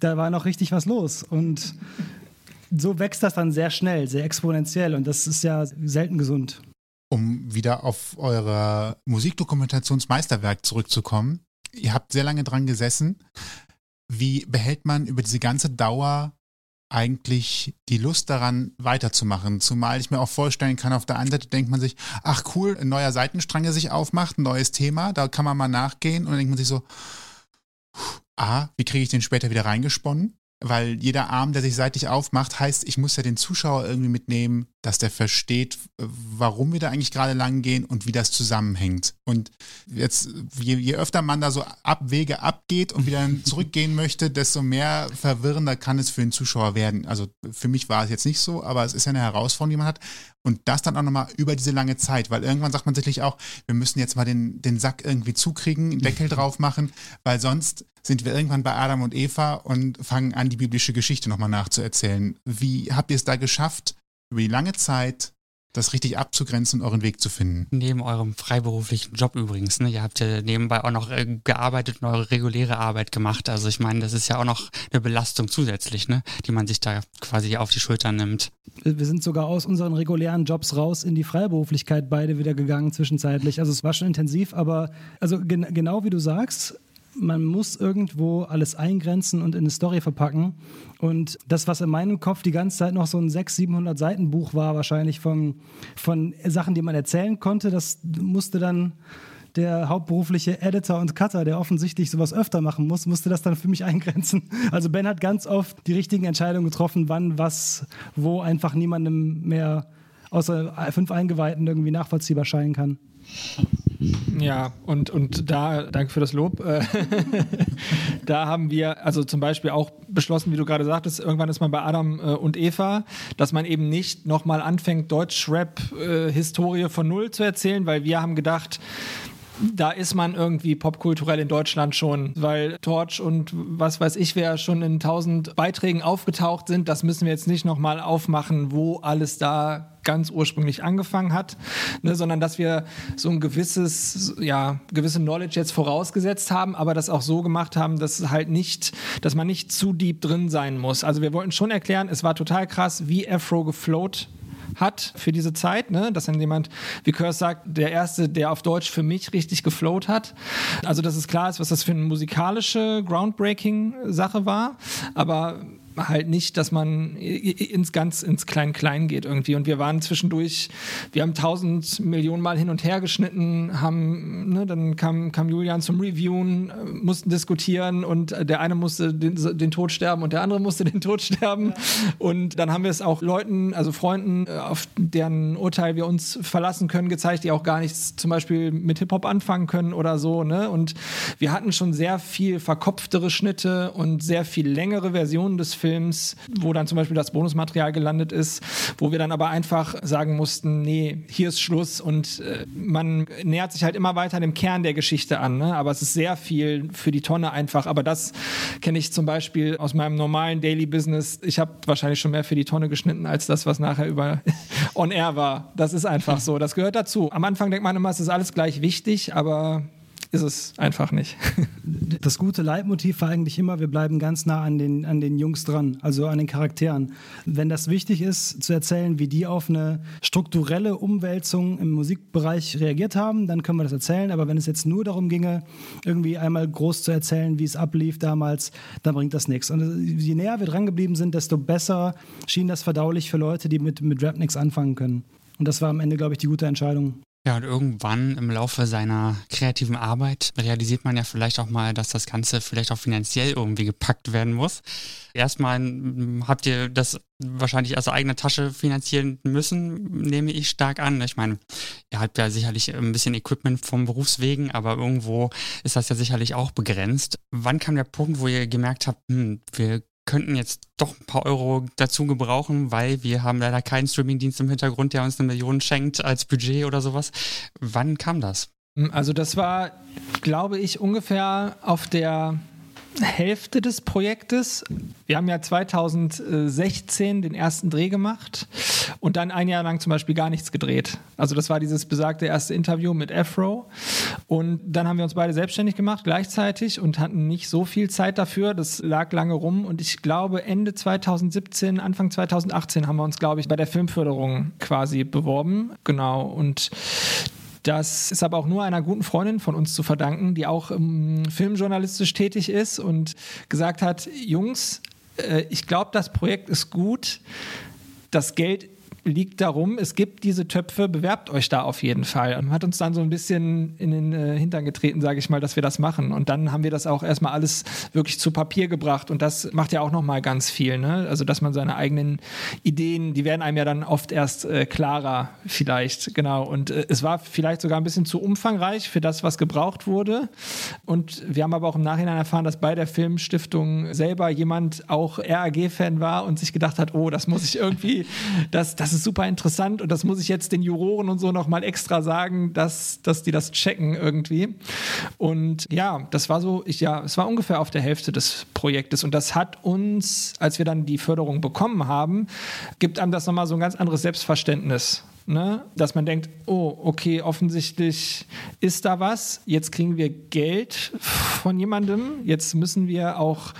da war noch richtig was los. Und so wächst das dann sehr schnell, sehr exponentiell. Und das ist ja selten gesund. Um wieder auf euer Musikdokumentationsmeisterwerk zurückzukommen. Ihr habt sehr lange dran gesessen. Wie behält man über diese ganze Dauer eigentlich die Lust daran weiterzumachen. Zumal ich mir auch vorstellen kann, auf der einen Seite denkt man sich, ach cool, ein neuer Seitenstrang, der sich aufmacht, ein neues Thema, da kann man mal nachgehen und dann denkt man sich so, ah, wie kriege ich den später wieder reingesponnen? weil jeder Arm, der sich seitlich aufmacht, heißt, ich muss ja den Zuschauer irgendwie mitnehmen, dass der versteht, warum wir da eigentlich gerade lang gehen und wie das zusammenhängt. Und jetzt, je, je öfter man da so Abwege abgeht und wieder [LAUGHS] zurückgehen möchte, desto mehr verwirrender kann es für den Zuschauer werden. Also für mich war es jetzt nicht so, aber es ist ja eine Herausforderung, die man hat. Und das dann auch nochmal über diese lange Zeit, weil irgendwann sagt man sicherlich auch, wir müssen jetzt mal den, den Sack irgendwie zukriegen, einen Deckel [LAUGHS] drauf machen, weil sonst sind wir irgendwann bei Adam und Eva und fangen an, die biblische Geschichte nochmal nachzuerzählen. Wie habt ihr es da geschafft, über die lange Zeit das richtig abzugrenzen und euren Weg zu finden. Neben eurem freiberuflichen Job übrigens, ne? Ihr habt ja nebenbei auch noch äh, gearbeitet und eure reguläre Arbeit gemacht. Also ich meine, das ist ja auch noch eine Belastung zusätzlich, ne? Die man sich da quasi auf die Schultern nimmt. Wir sind sogar aus unseren regulären Jobs raus in die Freiberuflichkeit beide wieder gegangen zwischenzeitlich. Also es war schon intensiv, aber also gen genau wie du sagst, man muss irgendwo alles eingrenzen und in eine Story verpacken. Und das, was in meinem Kopf die ganze Zeit noch so ein 600, 700 Seiten Buch war, wahrscheinlich von, von Sachen, die man erzählen konnte, das musste dann der hauptberufliche Editor und Cutter, der offensichtlich sowas öfter machen muss, musste das dann für mich eingrenzen. [LAUGHS] Also Ben hat ganz oft die richtigen Entscheidungen getroffen, wann, was, wo einfach niemandem mehr außer fünf Eingeweihten irgendwie nachvollziehbar scheinen kann. Ja, und, und da, danke für das Lob. Äh, [LAUGHS] da haben wir also zum Beispiel auch beschlossen, wie du gerade sagtest, irgendwann ist man bei Adam äh, und Eva, dass man eben nicht nochmal anfängt, Deutsch-Rap-Historie von Null zu erzählen, weil wir haben gedacht, da ist man irgendwie popkulturell in Deutschland schon, weil Torch und was weiß ich, wer schon in tausend Beiträgen aufgetaucht sind, das müssen wir jetzt nicht nochmal aufmachen, wo alles da ganz ursprünglich angefangen hat, ne, sondern dass wir so ein gewisses, ja, gewisse Knowledge jetzt vorausgesetzt haben, aber das auch so gemacht haben, dass halt nicht, dass man nicht zu deep drin sein muss. Also wir wollten schon erklären, es war total krass, wie Afro gefloat hat für diese Zeit, ne? dass dann jemand, wie Curse sagt, der erste, der auf Deutsch für mich richtig geflowt hat. Also, dass es klar ist, was das für eine musikalische, groundbreaking Sache war, aber halt nicht, dass man ins ganz ins Klein-Klein geht irgendwie. Und wir waren zwischendurch, wir haben tausend Millionen Mal hin und her geschnitten, haben, ne, dann kam, kam Julian zum Reviewen, mussten diskutieren und der eine musste den, den Tod sterben und der andere musste den Tod sterben. Und dann haben wir es auch Leuten, also Freunden, äh, auf deren Urteil wir uns verlassen können, gezeigt, die auch gar nichts zum Beispiel mit Hip-Hop anfangen können oder so. Ne? Und wir hatten schon sehr viel verkopftere Schnitte und sehr viel längere Versionen des Films Films, wo dann zum Beispiel das Bonusmaterial gelandet ist, wo wir dann aber einfach sagen mussten, nee, hier ist Schluss und äh, man nähert sich halt immer weiter dem Kern der Geschichte an, ne? aber es ist sehr viel für die Tonne einfach, aber das kenne ich zum Beispiel aus meinem normalen Daily Business. Ich habe wahrscheinlich schon mehr für die Tonne geschnitten als das, was nachher über [LAUGHS] on air war. Das ist einfach so, das gehört dazu. Am Anfang denkt man immer, es ist alles gleich wichtig, aber ist es einfach nicht. [LAUGHS] Das gute Leitmotiv war eigentlich immer, wir bleiben ganz nah an den, an den Jungs dran, also an den Charakteren. Wenn das wichtig ist, zu erzählen, wie die auf eine strukturelle Umwälzung im Musikbereich reagiert haben, dann können wir das erzählen. Aber wenn es jetzt nur darum ginge, irgendwie einmal groß zu erzählen, wie es ablief damals, dann bringt das nichts. Und je näher wir dran geblieben sind, desto besser schien das verdaulich für Leute, die mit, mit Rap nichts anfangen können. Und das war am Ende, glaube ich, die gute Entscheidung. Ja, und irgendwann im Laufe seiner kreativen Arbeit realisiert man ja vielleicht auch mal, dass das Ganze vielleicht auch finanziell irgendwie gepackt werden muss. Erstmal hm, habt ihr das wahrscheinlich aus eigener Tasche finanzieren müssen, nehme ich stark an. Ich meine, ihr habt ja sicherlich ein bisschen Equipment vom Berufswegen, aber irgendwo ist das ja sicherlich auch begrenzt. Wann kam der Punkt, wo ihr gemerkt habt, hm, wir könnten jetzt doch ein paar Euro dazu gebrauchen, weil wir haben leider keinen Streamingdienst im Hintergrund, der uns eine Million schenkt als Budget oder sowas. Wann kam das? Also das war, glaube ich, ungefähr auf der Hälfte des Projektes. Wir haben ja 2016 den ersten Dreh gemacht und dann ein Jahr lang zum Beispiel gar nichts gedreht. Also das war dieses besagte erste Interview mit Afro. Und dann haben wir uns beide selbstständig gemacht gleichzeitig und hatten nicht so viel Zeit dafür. Das lag lange rum und ich glaube Ende 2017, Anfang 2018 haben wir uns, glaube ich, bei der Filmförderung quasi beworben. Genau. Und das ist aber auch nur einer guten Freundin von uns zu verdanken, die auch ähm, filmjournalistisch tätig ist und gesagt hat, Jungs, äh, ich glaube, das Projekt ist gut. Das Geld liegt darum, es gibt diese Töpfe, bewerbt euch da auf jeden Fall. Und hat uns dann so ein bisschen in den äh, Hintern getreten, sage ich mal, dass wir das machen. Und dann haben wir das auch erstmal alles wirklich zu Papier gebracht. Und das macht ja auch nochmal ganz viel. Ne? Also, dass man seine eigenen Ideen, die werden einem ja dann oft erst äh, klarer, vielleicht. Genau. Und äh, es war vielleicht sogar ein bisschen zu umfangreich für das, was gebraucht wurde. Und wir haben aber auch im Nachhinein erfahren, dass bei der Filmstiftung selber jemand auch RAG-Fan war und sich gedacht hat, oh, das muss ich irgendwie, das, das ist super interessant und das muss ich jetzt den Juroren und so nochmal extra sagen, dass, dass die das checken irgendwie. Und ja, das war so, ich, ja, es war ungefähr auf der Hälfte des Projektes und das hat uns, als wir dann die Förderung bekommen haben, gibt einem das nochmal so ein ganz anderes Selbstverständnis. Ne? Dass man denkt, oh, okay, offensichtlich ist da was, jetzt kriegen wir Geld von jemandem, jetzt müssen wir auch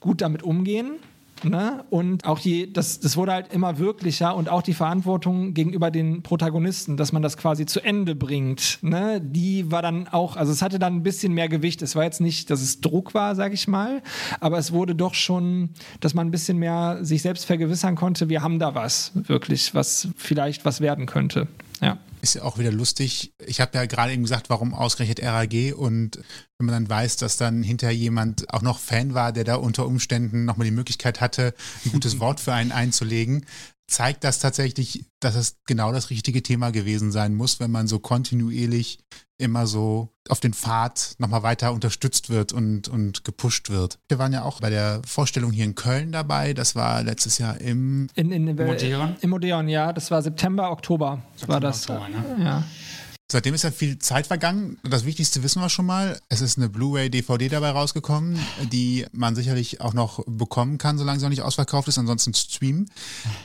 gut damit umgehen. Ne? Und auch je, das, das wurde halt immer wirklicher und auch die Verantwortung gegenüber den Protagonisten, dass man das quasi zu Ende bringt, ne? die war dann auch, also es hatte dann ein bisschen mehr Gewicht. Es war jetzt nicht, dass es Druck war, sag ich mal, aber es wurde doch schon, dass man ein bisschen mehr sich selbst vergewissern konnte, wir haben da was, wirklich, was vielleicht was werden könnte. Ja. Ist ja auch wieder lustig. Ich habe ja gerade eben gesagt, warum ausgerechnet RAG und wenn man dann weiß, dass dann hinterher jemand auch noch Fan war, der da unter Umständen nochmal die Möglichkeit hatte, ein gutes [LAUGHS] Wort für einen einzulegen, zeigt das tatsächlich, dass es genau das richtige Thema gewesen sein muss, wenn man so kontinuierlich immer so auf den Pfad nochmal weiter unterstützt wird und, und gepusht wird. Wir waren ja auch bei der Vorstellung hier in Köln dabei. Das war letztes Jahr im in, in, in Modeon. Im Modeon, ja. Das war September, Oktober. September, war das. Oktober, ne? Ja. Seitdem ist ja viel Zeit vergangen. Das Wichtigste wissen wir schon mal. Es ist eine Blu-ray-DVD dabei rausgekommen, die man sicherlich auch noch bekommen kann, solange sie noch nicht ausverkauft ist, ansonsten streamen.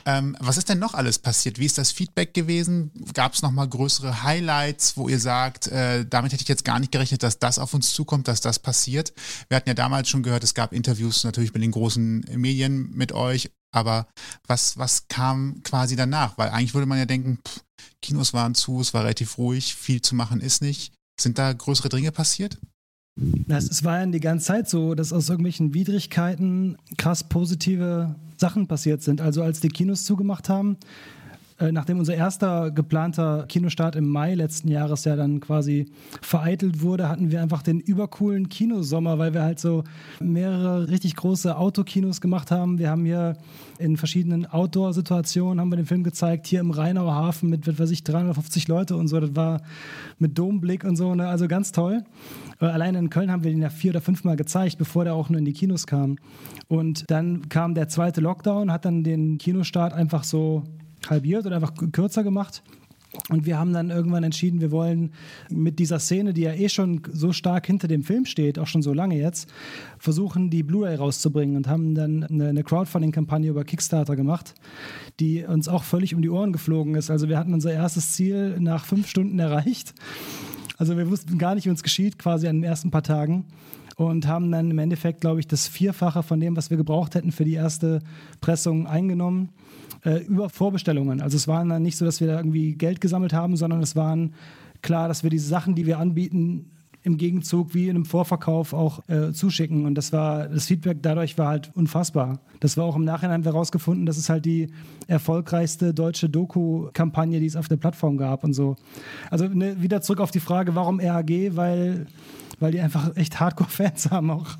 Ähm, was ist denn noch alles passiert? Wie ist das Feedback gewesen? Gab es nochmal größere Highlights, wo ihr sagt, äh, damit hätte ich jetzt gar nicht gerechnet, dass das auf uns zukommt, dass das passiert? Wir hatten ja damals schon gehört, es gab Interviews natürlich mit den großen Medien mit euch, aber was, was kam quasi danach? Weil eigentlich würde man ja denken, pff, Kinos waren zu, es war relativ ruhig, viel zu machen ist nicht. Sind da größere Dinge passiert? Es war ja die ganze Zeit so, dass aus irgendwelchen Widrigkeiten krass positive Sachen passiert sind. Also als die Kinos zugemacht haben, äh, nachdem unser erster geplanter Kinostart im Mai letzten Jahres ja dann quasi vereitelt wurde, hatten wir einfach den übercoolen Kinosommer, weil wir halt so mehrere richtig große Autokinos gemacht haben. Wir haben hier in verschiedenen Outdoor-Situationen haben wir den Film gezeigt, hier im Rheinauer Hafen mit, was weiß ich, 350 Leute und so. Das war mit Domblick und so, ne? also ganz toll. Äh, allein in Köln haben wir den ja vier oder fünfmal gezeigt, bevor der auch nur in die Kinos kam. Und dann kam der zweite Lockdown, hat dann den Kinostart einfach so halbiert oder einfach kürzer gemacht. Und wir haben dann irgendwann entschieden, wir wollen mit dieser Szene, die ja eh schon so stark hinter dem Film steht, auch schon so lange jetzt, versuchen, die Blu-ray rauszubringen und haben dann eine, Crowdfunding-Kampagne über Kickstarter gemacht, die uns auch völlig um die Ohren geflogen ist. Also wir hatten unser erstes Ziel nach fünf Stunden erreicht Also wir wussten gar nicht, wie uns geschieht, quasi an den ersten paar Tagen. Und haben dann im Endeffekt, glaube ich, das Vierfache von dem, was wir gebraucht hätten für die erste Pressung eingenommen, äh, über Vorbestellungen. Also es war dann nicht so, dass wir da irgendwie Geld gesammelt haben, sondern es waren klar, dass wir diese Sachen, die wir anbieten, im Gegenzug wie in einem Vorverkauf auch äh, zuschicken. Und das war, das Feedback dadurch war halt unfassbar. Das war auch im Nachhinein herausgefunden, dass es halt die erfolgreichste deutsche Doku-Kampagne, die es auf der Plattform gab und so. Also ne, wieder zurück auf die Frage, warum RAG? Weil, weil die einfach echt Hardcore-Fans haben auch. [LAUGHS]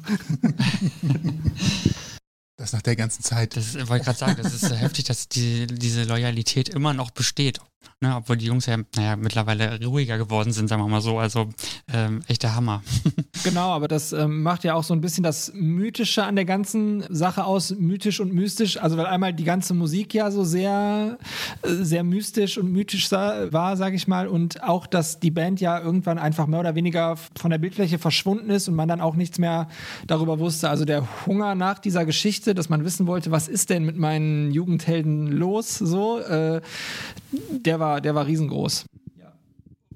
Das nach der ganzen Zeit. Das wollte ich gerade sagen, das ist heftig, dass die, diese Loyalität immer noch besteht. Ne, obwohl die Jungs ja, naja, mittlerweile ruhiger geworden sind, sagen wir mal so. Also ähm, echter Hammer. [LAUGHS] genau, aber das ähm, macht ja auch so ein bisschen das Mythische an der ganzen Sache aus, mythisch und mystisch. Also weil einmal die ganze Musik ja so sehr, äh, sehr mystisch und mythisch war, sage ich mal. Und auch, dass die Band ja irgendwann einfach mehr oder weniger von der Bildfläche verschwunden ist und man dann auch nichts mehr darüber wusste. Also der Hunger nach dieser Geschichte, dass man wissen wollte, was ist denn mit meinen Jugendhelden los, so, äh, der war, der war riesengroß.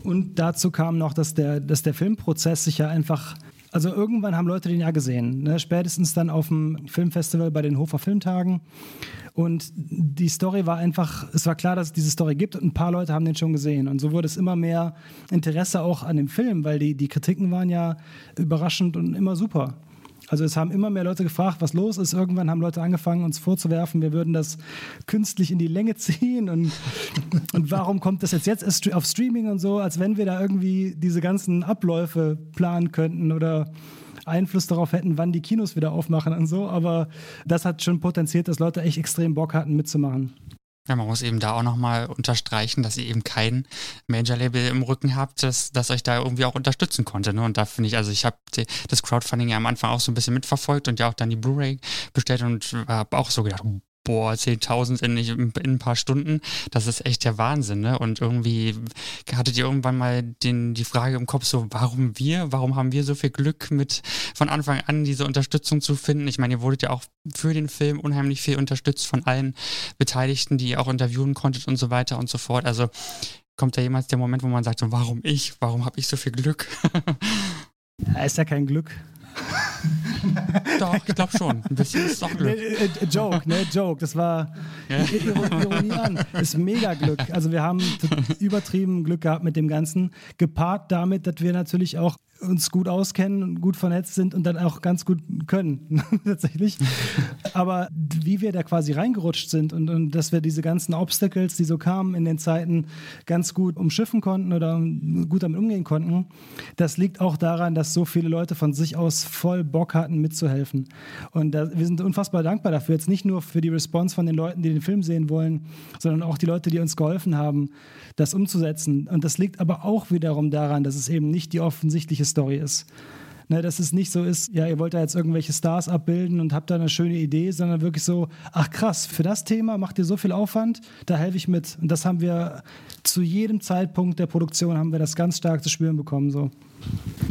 Und dazu kam noch, dass der, dass der Filmprozess sich ja einfach also irgendwann haben Leute den ja gesehen, ne? spätestens dann auf dem Filmfestival bei den Hofer Filmtagen. Und die Story war einfach, es war klar, dass es diese Story gibt und ein paar Leute haben den schon gesehen. Und so wurde es immer mehr Interesse auch an dem Film, weil die, die Kritiken waren ja überraschend und immer super. Also es haben immer mehr Leute gefragt, was los ist. Irgendwann haben Leute angefangen, uns vorzuwerfen, wir würden das künstlich in die Länge [LAUGHS] ziehen und, und warum kommt das jetzt jetzt auf Streaming und so, als wenn wir da irgendwie diese ganzen Abläufe planen könnten oder Einfluss darauf hätten, wann die Kinos wieder aufmachen und so. Aber das hat schon potenziert, dass Leute echt extrem Bock hatten mitzumachen. Ja, man muss eben da auch nochmal unterstreichen, dass ihr eben kein Major-Label im Rücken habt, das, das euch da irgendwie auch unterstützen konnte. Ne? Und da finde ich, also ich habe das Crowdfunding ja am Anfang auch so ein bisschen mitverfolgt und ja auch dann die Blu-ray bestellt und habe auch so gedacht, boah, 10.000 in, in, ein paar Stunden, das ist echt der Wahnsinn, ne? Und irgendwie hattet ihr irgendwann mal den, die Frage im Kopf so, warum wir, warum haben wir so viel Glück mit von Anfang an diese Unterstützung zu finden? Ich meine, ihr wurdet ja auch für den Film unheimlich viel unterstützt von allen Beteiligten, die ihr auch interviewen konntet und so weiter und so fort. Also kommt da jemals der Moment, wo man sagt, so, warum ich, warum habe ich so viel Glück? [LAUGHS] Ja, ist ja kein Glück. [LAUGHS] Doch, ich glaube schon. Ein bisschen ist doch Glück. Äh, Joke, ne? Joke. Das war Ironie an. Ist mega Glück. Also wir haben übertrieben Glück gehabt mit dem Ganzen. Gepaart damit, dass wir natürlich auch uns gut auskennen und gut vernetzt sind und dann auch ganz gut können, [LAUGHS] tatsächlich. Aber wie wir da quasi reingerutscht sind und, und dass wir diese ganzen Obstacles, die so kamen in den Zeiten, ganz gut umschiffen konnten oder gut damit umgehen konnten, das liegt auch daran, dass so viele Leute von sich aus voll Bock hatten, mitzuhelfen. Und da, wir sind unfassbar dankbar dafür, jetzt nicht nur für die Response von den Leuten, die den Film sehen wollen, sondern auch die Leute, die uns geholfen haben, das umzusetzen. Und das liegt aber auch wiederum daran, dass es eben nicht die offensichtliche Story ist. Ne, dass es nicht so ist, ja, ihr wollt da jetzt irgendwelche Stars abbilden und habt da eine schöne Idee, sondern wirklich so, ach krass, für das Thema macht ihr so viel Aufwand, da helfe ich mit. Und das haben wir zu jedem Zeitpunkt der Produktion haben wir das ganz stark zu spüren bekommen. So.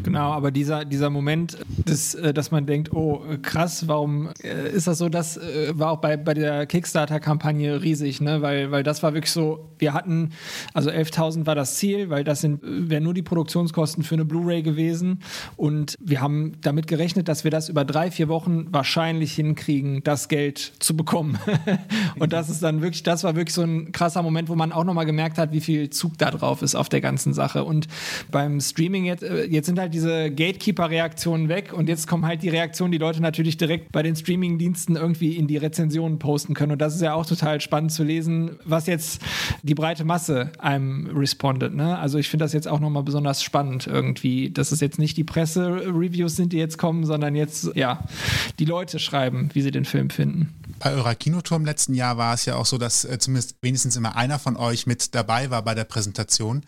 Genau, aber dieser, dieser Moment, des, äh, dass man denkt, oh krass, warum äh, ist das so? Das äh, war auch bei, bei der Kickstarter-Kampagne riesig, ne? weil, weil das war wirklich so, wir hatten, also 11.000 war das Ziel, weil das wären nur die Produktionskosten für eine Blu-ray gewesen und wir haben damit gerechnet, dass wir das über drei, vier Wochen wahrscheinlich hinkriegen, das Geld zu bekommen. [LAUGHS] und das ist dann wirklich, das war wirklich so ein krasser Moment, wo man auch nochmal gemerkt hat, wie viel Zug da drauf ist auf der ganzen Sache. Und beim Streaming jetzt, jetzt sind halt diese Gatekeeper-Reaktionen weg und jetzt kommen halt die Reaktionen, die Leute natürlich direkt bei den Streaming-Diensten irgendwie in die Rezensionen posten können. Und das ist ja auch total spannend zu lesen, was jetzt die breite Masse einem respondet. Ne? Also ich finde das jetzt auch nochmal besonders spannend irgendwie, dass es jetzt nicht die Presse-Reviews sind, die jetzt kommen, sondern jetzt, ja, die Leute schreiben, wie sie den Film finden. Bei eurer Kinotour im letzten Jahr war es ja auch so, dass äh, zumindest wenigstens immer einer von euch mit dabei war bei der Präsentation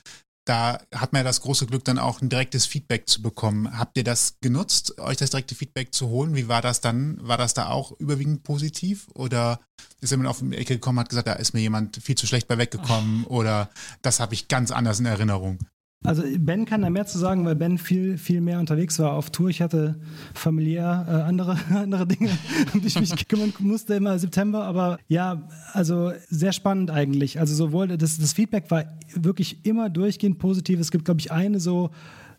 da hat man ja das große Glück, dann auch ein direktes Feedback zu bekommen. Habt ihr das genutzt, euch das direkte Feedback zu holen? Wie war das dann? War das da auch überwiegend positiv? Oder ist jemand auf die Ecke gekommen, hat gesagt, da ist mir jemand viel zu schlecht bei weggekommen? Oder das habe ich ganz anders in Erinnerung? Also Ben kann da mehr zu sagen, weil Ben viel, viel mehr unterwegs war auf Tour. Ich hatte familiär äh, andere, [LAUGHS] andere Dinge, um die ich mich [LAUGHS] kümmern musste im September. Aber ja, also sehr spannend eigentlich. Also sowohl das, das Feedback war wirklich immer durchgehend positiv. Es gibt, glaube ich, eine so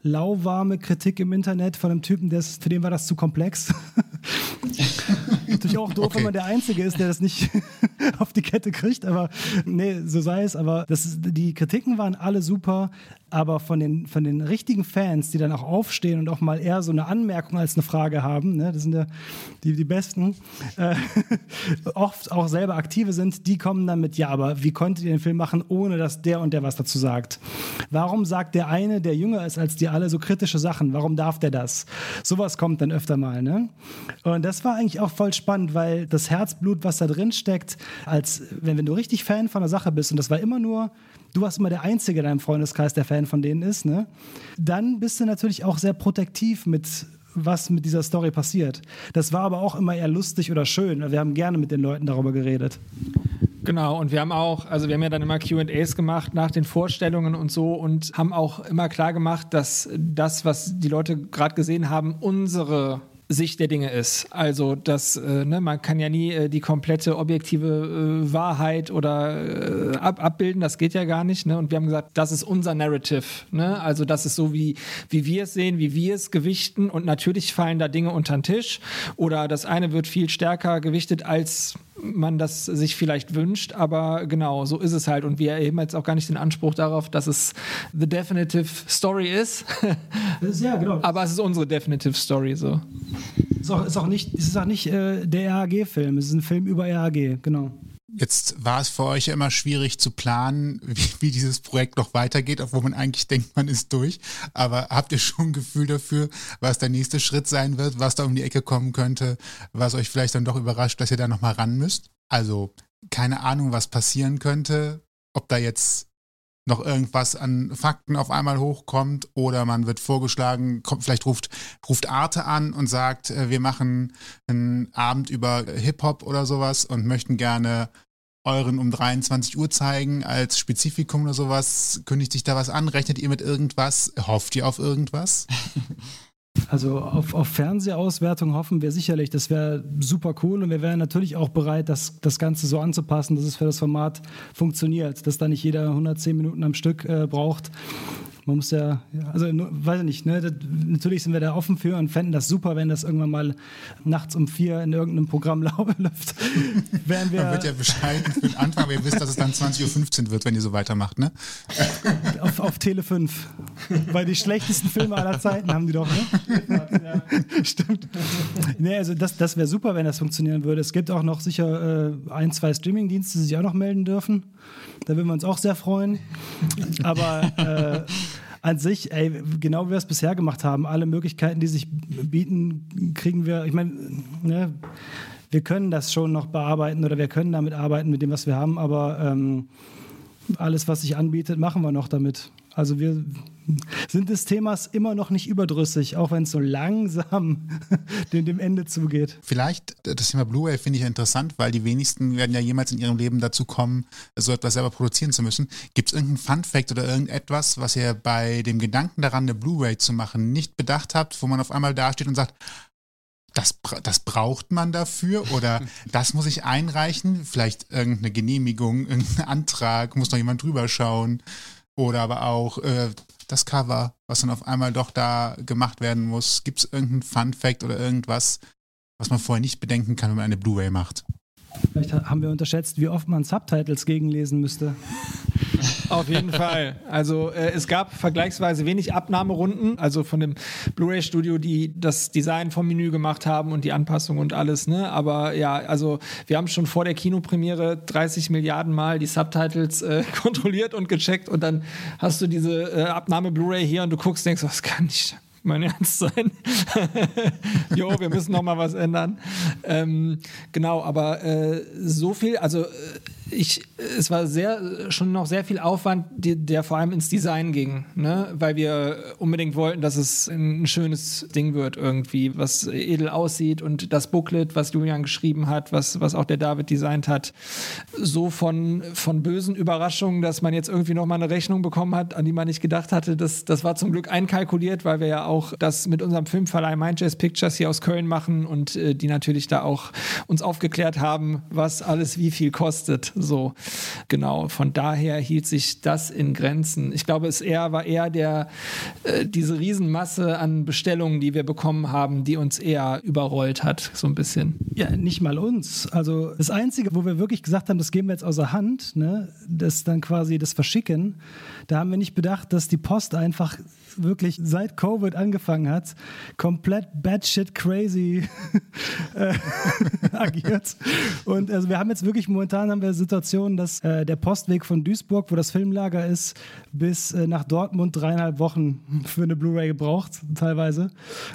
lauwarme Kritik im Internet von einem Typen, des, für den war das zu komplex. [LAUGHS] Natürlich auch doof, okay. wenn man der Einzige ist, der das nicht [LAUGHS] auf die Kette kriegt, aber nee, so sei es. Aber das, die Kritiken waren alle super aber von den, von den richtigen Fans, die dann auch aufstehen und auch mal eher so eine Anmerkung als eine Frage haben, ne, das sind ja die, die Besten, äh, [LAUGHS] oft auch selber aktive sind, die kommen dann mit, ja, aber wie konntet ihr den Film machen, ohne dass der und der was dazu sagt? Warum sagt der eine, der jünger ist als die alle, so kritische Sachen? Warum darf der das? Sowas kommt dann öfter mal. Ne? Und das war eigentlich auch voll spannend, weil das Herzblut, was da drin steckt, als wenn, wenn du richtig Fan von der Sache bist, und das war immer nur du warst immer der Einzige in deinem Freundeskreis, der Fan von denen ist, ne? dann bist du natürlich auch sehr protektiv mit was mit dieser Story passiert. Das war aber auch immer eher lustig oder schön. Wir haben gerne mit den Leuten darüber geredet. Genau, und wir haben auch, also wir haben ja dann immer QAs gemacht nach den Vorstellungen und so und haben auch immer klar gemacht, dass das, was die Leute gerade gesehen haben, unsere Sicht der Dinge ist. Also, dass äh, ne, man kann ja nie äh, die komplette objektive äh, Wahrheit oder äh, ab, abbilden, das geht ja gar nicht. Ne? Und wir haben gesagt, das ist unser Narrative. Ne? Also, das ist so, wie, wie wir es sehen, wie wir es gewichten. Und natürlich fallen da Dinge unter den Tisch oder das eine wird viel stärker gewichtet als man das sich vielleicht wünscht, aber genau, so ist es halt. Und wir erheben jetzt auch gar nicht den Anspruch darauf, dass es the definitive story ist. [LAUGHS] ist ja, genau. aber es ist unsere definitive story so. Ist auch, ist auch nicht, es ist auch nicht äh, der RAG-Film, es ist ein Film über RAG, genau. Jetzt war es für euch ja immer schwierig zu planen, wie, wie, dieses Projekt noch weitergeht, obwohl man eigentlich denkt, man ist durch. Aber habt ihr schon ein Gefühl dafür, was der nächste Schritt sein wird, was da um die Ecke kommen könnte, was euch vielleicht dann doch überrascht, dass ihr da nochmal ran müsst? Also keine Ahnung, was passieren könnte, ob da jetzt noch irgendwas an Fakten auf einmal hochkommt oder man wird vorgeschlagen, kommt, vielleicht ruft, ruft Arte an und sagt, äh, wir machen einen Abend über Hip-Hop oder sowas und möchten gerne euren um 23 Uhr zeigen als Spezifikum oder sowas? Kündigt sich da was an? Rechnet ihr mit irgendwas? Hofft ihr auf irgendwas? [LAUGHS] Also auf, auf Fernsehauswertung hoffen wir sicherlich, das wäre super cool und wir wären natürlich auch bereit, das, das Ganze so anzupassen, dass es für das Format funktioniert, dass da nicht jeder 110 Minuten am Stück äh, braucht man muss ja, also weiß ich nicht, ne, das, natürlich sind wir da offen für und fänden das super, wenn das irgendwann mal nachts um vier in irgendeinem Programm [LAUGHS] läuft. Wären wir man wird ja bescheiden für den Anfang, aber ihr wisst, dass es dann 20.15 Uhr wird, wenn ihr so weitermacht, ne? Auf, auf Tele 5. Weil die schlechtesten Filme aller Zeiten haben die doch, ne? Ja. [LAUGHS] Stimmt. Nee, also das, das wäre super, wenn das funktionieren würde. Es gibt auch noch sicher äh, ein, zwei Streaming-Dienste, die sich auch noch melden dürfen. Da würden wir uns auch sehr freuen. Aber äh, an sich, ey, genau wie wir es bisher gemacht haben, alle Möglichkeiten, die sich bieten, kriegen wir, ich meine, ne, wir können das schon noch bearbeiten oder wir können damit arbeiten mit dem, was wir haben, aber ähm, alles, was sich anbietet, machen wir noch damit. Also wir sind des Themas immer noch nicht überdrüssig, auch wenn es so langsam [LAUGHS] dem, dem Ende zugeht. Vielleicht das Thema Blu-ray finde ich interessant, weil die wenigsten werden ja jemals in ihrem Leben dazu kommen, so etwas selber produzieren zu müssen. Gibt es irgendeinen Fun-Fact oder irgendetwas, was ihr bei dem Gedanken daran, eine Blu-ray zu machen, nicht bedacht habt, wo man auf einmal dasteht und sagt, das, das braucht man dafür oder [LAUGHS] das muss ich einreichen, vielleicht irgendeine Genehmigung, irgendein Antrag, muss noch jemand drüber schauen. Oder aber auch äh, das Cover, was dann auf einmal doch da gemacht werden muss. Gibt es irgendeinen Fun-Fact oder irgendwas, was man vorher nicht bedenken kann, wenn man eine Blu-ray macht? Vielleicht haben wir unterschätzt, wie oft man Subtitles gegenlesen müsste. Auf jeden Fall. Also äh, es gab vergleichsweise wenig Abnahmerunden, also von dem Blu-ray-Studio, die das Design vom Menü gemacht haben und die Anpassung und alles. Ne? Aber ja, also wir haben schon vor der Kinopremiere 30 Milliarden Mal die Subtitles äh, [LAUGHS] kontrolliert und gecheckt und dann hast du diese äh, Abnahme Blu-ray hier und du guckst, denkst, das kann nicht [LAUGHS] mein Ernst sein. [LAUGHS] jo, wir müssen noch mal was ändern. Ähm, genau, aber äh, so viel, also äh, ich, es war sehr, schon noch sehr viel Aufwand, die, der vor allem ins Design ging, ne? weil wir unbedingt wollten, dass es ein schönes Ding wird irgendwie, was edel aussieht und das Booklet, was Julian geschrieben hat, was, was auch der David designt hat, so von, von bösen Überraschungen, dass man jetzt irgendwie noch mal eine Rechnung bekommen hat, an die man nicht gedacht hatte, das, das war zum Glück einkalkuliert, weil wir ja auch das mit unserem Filmverleih Mind Jazz Pictures hier aus Köln machen und äh, die natürlich da auch uns aufgeklärt haben, was alles wie viel kostet. So, genau. Von daher hielt sich das in Grenzen. Ich glaube, es eher war eher der, äh, diese Riesenmasse an Bestellungen, die wir bekommen haben, die uns eher überrollt hat, so ein bisschen. Ja, nicht mal uns. Also das Einzige, wo wir wirklich gesagt haben, das geben wir jetzt außer Hand, ne, das dann quasi das Verschicken, da haben wir nicht bedacht, dass die Post einfach wirklich seit Covid angefangen hat, komplett batshit crazy [LAUGHS] äh, [LAUGHS] agiert. Und also wir haben jetzt wirklich momentan haben wir Situationen, dass äh, der Postweg von Duisburg, wo das Filmlager ist, bis äh, nach Dortmund dreieinhalb Wochen für eine Blu-ray gebraucht, teilweise.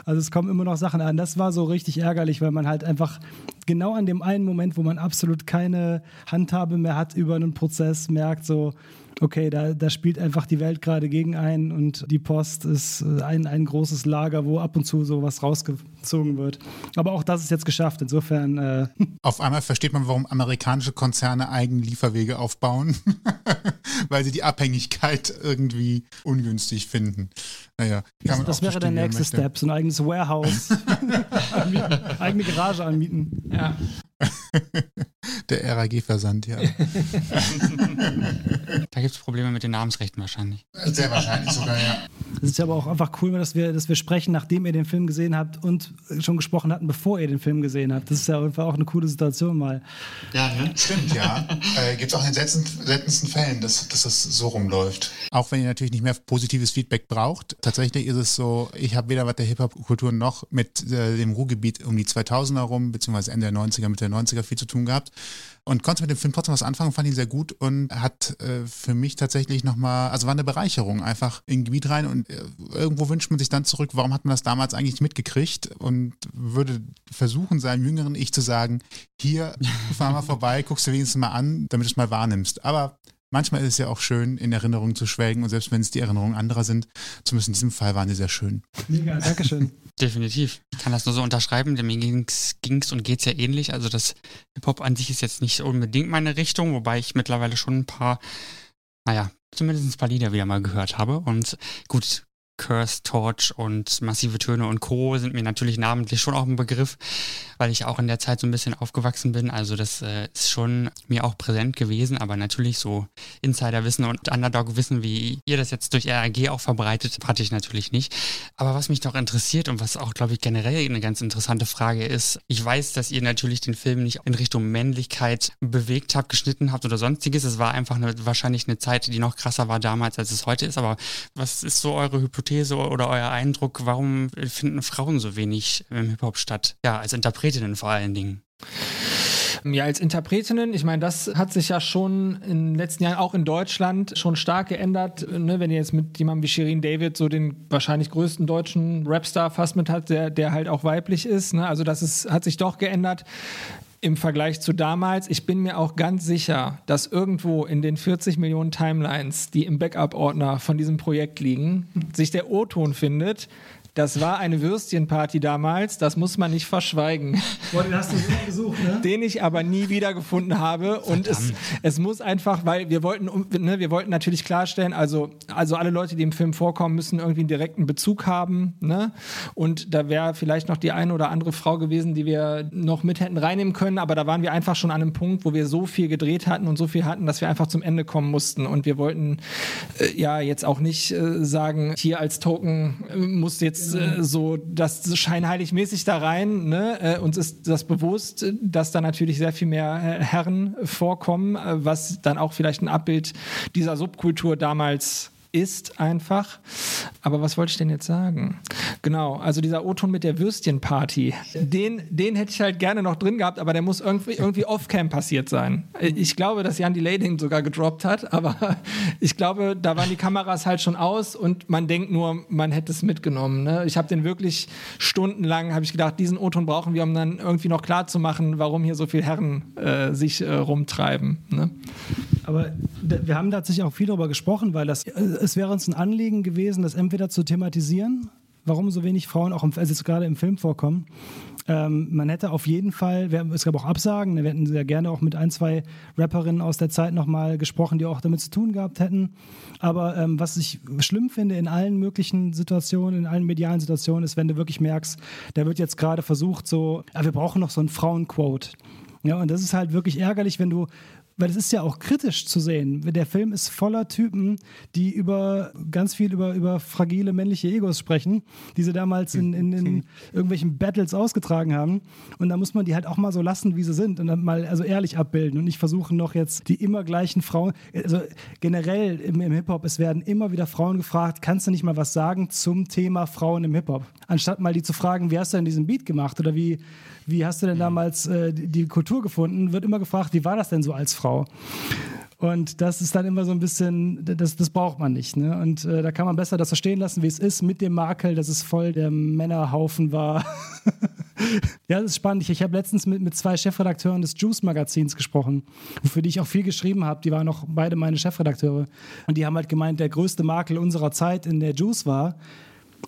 Also es kommen immer noch Sachen an. Das war so richtig ärgerlich, weil man halt einfach genau an dem einen Moment, wo man absolut keine Handhabe mehr hat über einen Prozess, merkt so, okay, da, da spielt einfach die Welt gerade gegen einen und die Post ist äh, ein, ein großes Lager, wo ab und zu sowas rausgezogen wird. Aber auch das ist jetzt geschafft, insofern. Äh [LAUGHS] Auf einmal versteht man, warum amerikanische Konzerne eigene Lieferwege aufbauen, [LAUGHS] weil sie die Abhängigkeit irgendwie ungünstig finden. Naja, das, das wäre der nächste Step, so ein eigenes Warehouse, [LAUGHS] eigene Garage anmieten. Ja. [LAUGHS] Der RAG-Versand, ja. [LAUGHS] [LAUGHS] da gibt es Probleme mit den Namensrechten wahrscheinlich. Sehr wahrscheinlich sogar, ja. Es ist aber auch einfach cool, dass wir, dass wir sprechen, nachdem ihr den Film gesehen habt und schon gesprochen hatten, bevor ihr den Film gesehen habt. Das ist ja einfach auch eine coole Situation mal. Ja, ne? Stimmt, ja. [LAUGHS] Äh, gibt es auch in den seltensten Fällen, dass, dass das so rumläuft. Auch wenn ihr natürlich nicht mehr positives Feedback braucht. Tatsächlich ist es so, ich habe weder was der Hip-Hop-Kultur noch mit äh, dem Ruhrgebiet um die 2000er rum, beziehungsweise Ende der 90er, mit der 90er viel zu tun gehabt und konnte mit dem Film trotzdem was anfangen, fand ihn sehr gut und hat äh, für mich tatsächlich nochmal, also war eine Bereicherung, einfach in ein Gebiet rein und äh, irgendwo wünscht man sich dann zurück, warum hat man das damals eigentlich mitgekriegt und würde versuchen, seinem jüngeren Ich zu sagen, hier, fahr mal vorbei, guckst du wenigstens mal an, damit du es mal wahrnimmst. Aber manchmal ist es ja auch schön, in Erinnerungen zu schwelgen und selbst wenn es die Erinnerungen anderer sind, zumindest in diesem Fall waren die sehr schön. Mega, Dankeschön. Definitiv. Ich kann das nur so unterschreiben, denn mir ging es und geht es ja ähnlich. Also das Hip-Hop an sich ist jetzt nicht unbedingt meine Richtung, wobei ich mittlerweile schon ein paar, naja, zumindest ein paar Lieder wieder mal gehört habe. Und gut, Curse, Torch und Massive Töne und Co. sind mir natürlich namentlich schon auch ein Begriff, weil ich auch in der Zeit so ein bisschen aufgewachsen bin. Also das äh, ist schon mir auch präsent gewesen, aber natürlich so Insiderwissen und Underdog-Wissen, wie ihr das jetzt durch RAG auch verbreitet, hatte ich natürlich nicht. Aber was mich doch interessiert und was auch, glaube ich, generell eine ganz interessante Frage ist, ich weiß, dass ihr natürlich den Film nicht in Richtung Männlichkeit bewegt habt, geschnitten habt oder sonstiges. Es war einfach eine, wahrscheinlich eine Zeit, die noch krasser war damals, als es heute ist. Aber was ist so eure Hypothese? Hypothese oder euer Eindruck, warum finden Frauen so wenig im Hip-Hop statt? Ja, als Interpretinnen vor allen Dingen. Ja, als Interpretinnen, ich meine, das hat sich ja schon in den letzten Jahren auch in Deutschland schon stark geändert. Ne? Wenn ihr jetzt mit jemandem wie Shirin David so den wahrscheinlich größten deutschen Rapstar fast mit hat, der, der halt auch weiblich ist. Ne? Also das ist, hat sich doch geändert im Vergleich zu damals. Ich bin mir auch ganz sicher, dass irgendwo in den 40 Millionen Timelines, die im Backup-Ordner von diesem Projekt liegen, sich der O-Ton findet, das war eine Würstchenparty damals, das muss man nicht verschweigen. [LAUGHS] Boah, den hast du so gesucht, ne? Den ich aber nie wiedergefunden habe. Und es, es muss einfach, weil wir wollten, ne, wir wollten natürlich klarstellen, also, also alle Leute, die im Film vorkommen, müssen irgendwie einen direkten Bezug haben. Ne? Und da wäre vielleicht noch die eine oder andere Frau gewesen, die wir noch mit hätten reinnehmen können. Aber da waren wir einfach schon an einem Punkt, wo wir so viel gedreht hatten und so viel hatten, dass wir einfach zum Ende kommen mussten. Und wir wollten äh, ja jetzt auch nicht äh, sagen, hier als Token äh, muss jetzt äh, so das scheinheiligmäßig da rein. Ne? Äh, uns ist das bewusst, dass da natürlich sehr viel mehr äh, Herren vorkommen, was dann auch vielleicht ein Abbild dieser Subkultur damals ist einfach. Aber was wollte ich denn jetzt sagen? Genau, also dieser O-Ton mit der Würstchenparty, den, den hätte ich halt gerne noch drin gehabt, aber der muss irgendwie, irgendwie off-cam passiert sein. Ich glaube, dass Jan Delay den sogar gedroppt hat, aber [LAUGHS] ich glaube, da waren die Kameras halt schon aus und man denkt nur, man hätte es mitgenommen. Ne? Ich habe den wirklich stundenlang, habe ich gedacht, diesen O-Ton brauchen wir, um dann irgendwie noch klar zu machen, warum hier so viele Herren äh, sich äh, rumtreiben. Ne? Aber wir haben tatsächlich auch viel darüber gesprochen, weil das, äh, es wäre uns ein Anliegen gewesen, das entweder zu thematisieren, warum so wenig Frauen auch im, also jetzt gerade im Film vorkommen. Ähm, man hätte auf jeden Fall, es gab auch Absagen, wir hätten sehr gerne auch mit ein, zwei Rapperinnen aus der Zeit nochmal gesprochen, die auch damit zu tun gehabt hätten. Aber ähm, was ich schlimm finde in allen möglichen Situationen, in allen medialen Situationen, ist, wenn du wirklich merkst, da wird jetzt gerade versucht, so, ja, wir brauchen noch so ein Frauenquote. Ja, und das ist halt wirklich ärgerlich, wenn du weil es ist ja auch kritisch zu sehen. Der Film ist voller Typen, die über ganz viel über, über fragile männliche Egos sprechen, die sie damals in, in, in irgendwelchen Battles ausgetragen haben. Und da muss man die halt auch mal so lassen, wie sie sind und dann mal also ehrlich abbilden und nicht versuchen noch jetzt die immer gleichen Frauen. Also generell im, im Hip-Hop, es werden immer wieder Frauen gefragt, kannst du nicht mal was sagen zum Thema Frauen im Hip-Hop? Anstatt mal die zu fragen, wie hast du denn diesen Beat gemacht oder wie, wie hast du denn damals äh, die Kultur gefunden, wird immer gefragt, wie war das denn so als Frau? Und das ist dann immer so ein bisschen, das, das braucht man nicht. Ne? Und äh, da kann man besser das verstehen lassen, wie es ist, mit dem Makel, dass es voll der Männerhaufen war. [LAUGHS] ja, das ist spannend. Ich, ich habe letztens mit, mit zwei Chefredakteuren des Juice-Magazins gesprochen, für die ich auch viel geschrieben habe. Die waren auch beide meine Chefredakteure. Und die haben halt gemeint, der größte Makel unserer Zeit in der Juice war,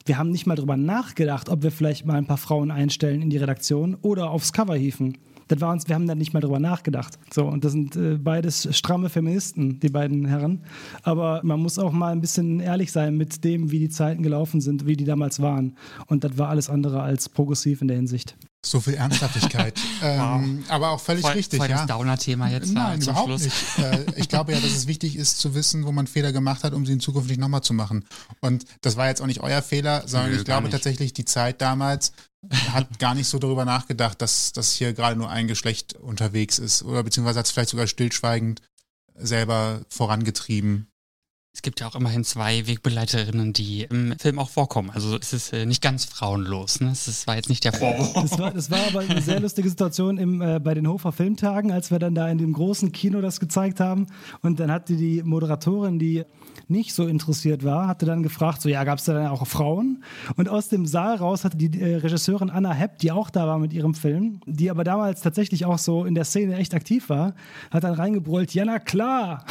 wir haben nicht mal darüber nachgedacht, ob wir vielleicht mal ein paar Frauen einstellen in die Redaktion oder aufs Cover hieven. Das war uns, wir haben da nicht mal drüber nachgedacht. So, und das sind äh, beides stramme Feministen, die beiden Herren. Aber man muss auch mal ein bisschen ehrlich sein mit dem, wie die Zeiten gelaufen sind, wie die damals waren. Und das war alles andere als progressiv in der Hinsicht. So viel Ernsthaftigkeit. [LAUGHS] ähm, aber auch völlig voll, richtig. Voll ja. das Downer-Thema jetzt. Nein, zum überhaupt Schluss. nicht. Äh, ich glaube ja, dass es wichtig ist zu wissen, wo man Fehler gemacht hat, um sie in Zukunft nicht nochmal zu machen. Und das war jetzt auch nicht euer Fehler, sondern Nö, ich glaube tatsächlich, die Zeit damals hat gar nicht so darüber nachgedacht, dass, dass hier gerade nur ein Geschlecht unterwegs ist. Oder beziehungsweise hat es vielleicht sogar stillschweigend selber vorangetrieben. Es gibt ja auch immerhin zwei Wegbegleiterinnen, die im Film auch vorkommen. Also es ist äh, nicht ganz frauenlos. Ne? Es ist- war jetzt nicht der Vorwurf. Das war, das war aber eine sehr lustige Situation im, äh, bei den Hofer Filmtagen, als wir dann da in dem großen Kino das gezeigt haben. Und dann hatte die Moderatorin, die nicht so interessiert war, hatte dann gefragt, so ja, gab es da dann auch Frauen? Und aus dem Saal raus hatte die äh, Regisseurin Anna Hepp, die auch da war mit ihrem Film, die aber damals tatsächlich auch so in der Szene echt aktiv war, hat dann reingebrüllt, ja na klar.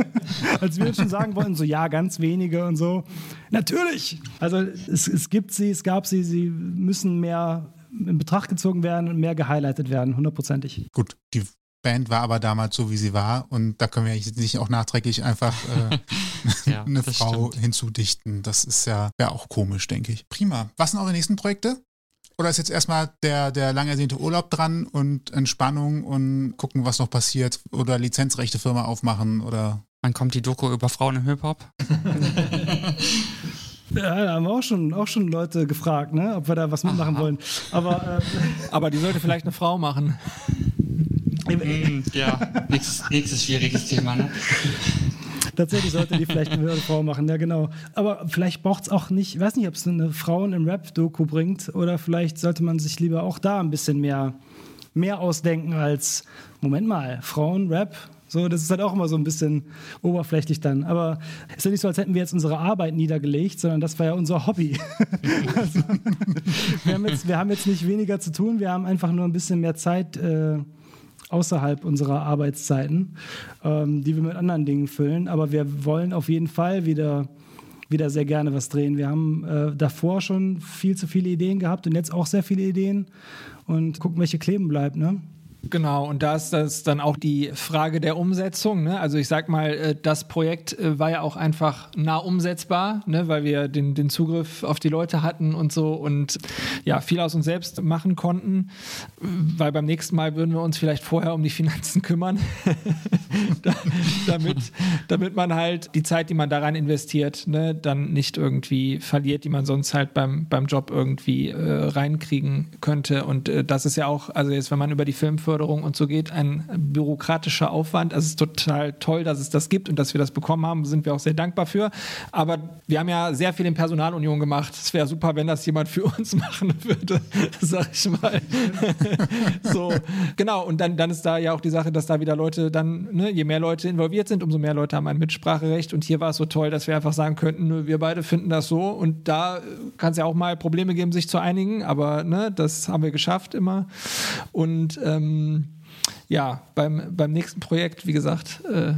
[LAUGHS] Als wir schon sagen wollten, so ja, ganz wenige und so. Natürlich. Also es, es gibt sie, es gab sie, sie müssen mehr in Betracht gezogen werden und mehr gehighlightet werden, hundertprozentig. Gut, die Band war aber damals so, wie sie war. Und da können wir jetzt nicht auch nachträglich einfach äh, [LAUGHS] Ja, eine Frau stimmt. hinzudichten. Das ist ja auch komisch, denke ich. Prima. Was sind eure nächsten Projekte? Oder ist jetzt erstmal der, der lang ersehnte Urlaub dran und Entspannung und gucken, was noch passiert? Oder Lizenzrechte Firma aufmachen oder Wann kommt die Doku über Frauen im Hip-Hop? [LAUGHS] Ja, da haben wir auch schon, auch schon Leute gefragt, ne, ob wir da was mitmachen wollen. Aber äh, [LAUGHS] Aber die sollte vielleicht eine Frau machen. Hm, ja, nächstes, nächstes schwieriges Thema. Ne? tatsächlich sollte die vielleicht eine Frau machen, ja genau. Aber vielleicht braucht es auch nicht, ich weiß nicht, ob es eine Frauen im Rap-Doku bringt oder vielleicht sollte man sich lieber auch da ein bisschen mehr, mehr ausdenken als, Moment mal, Frauen, Rap, so, das ist halt auch immer so ein bisschen oberflächlich dann. Aber es ist ja nicht so, als hätten wir jetzt unsere Arbeit niedergelegt, sondern das war ja unser Hobby. [LAUGHS] also, wir, haben jetzt, wir haben jetzt nicht weniger zu tun, wir haben einfach nur ein bisschen mehr Zeit äh, außerhalb unserer Arbeitszeiten, ähm, die wir mit anderen Dingen füllen. Aber wir wollen auf jeden Fall wieder, wieder sehr gerne was drehen. Wir haben äh, davor schon viel zu viele Ideen gehabt und jetzt auch sehr viele Ideen und gucken, welche kleben bleibt. Ne? Genau, und da ist das dann auch die Frage der Umsetzung. Ne? Also ich sag mal, äh, das Projekt äh, war ja auch einfach nah umsetzbar, ne? weil wir den, den Zugriff auf die Leute hatten und so und ja, viel aus uns selbst machen konnten, weil beim nächsten Mal würden wir uns vielleicht vorher um die Finanzen kümmern, [LAUGHS] da, damit, damit man halt die Zeit, die man daran investiert, ne, dann nicht irgendwie verliert, die man sonst halt beim, beim Job irgendwie äh, reinkriegen könnte. Und äh, das ist ja auch, also jetzt, wenn man über die Filmfirmen Beförderung und so geht, ein bürokratischer Aufwand. Also es ist total toll, dass es das gibt und dass wir das bekommen haben, sind wir auch sehr dankbar für. Aber wir haben ja sehr viel in Personalunion gemacht. Es wäre super, wenn das jemand für uns [LAUGHS] machen würde, sag ich mal. [LAUGHS] so, genau. Und dann, dann ist da ja auch die Sache, dass da wieder Leute dann, ne, je mehr Leute involviert sind, umso mehr Leute haben ein Mitspracherecht. Und hier war es so toll, dass wir einfach sagen könnten, wir beide finden das so. Und da kann es ja auch mal Probleme geben, sich zu einigen. Aber ne, das haben wir geschafft immer. Und ähm, ja, beim, beim nächsten Projekt, wie gesagt, äh,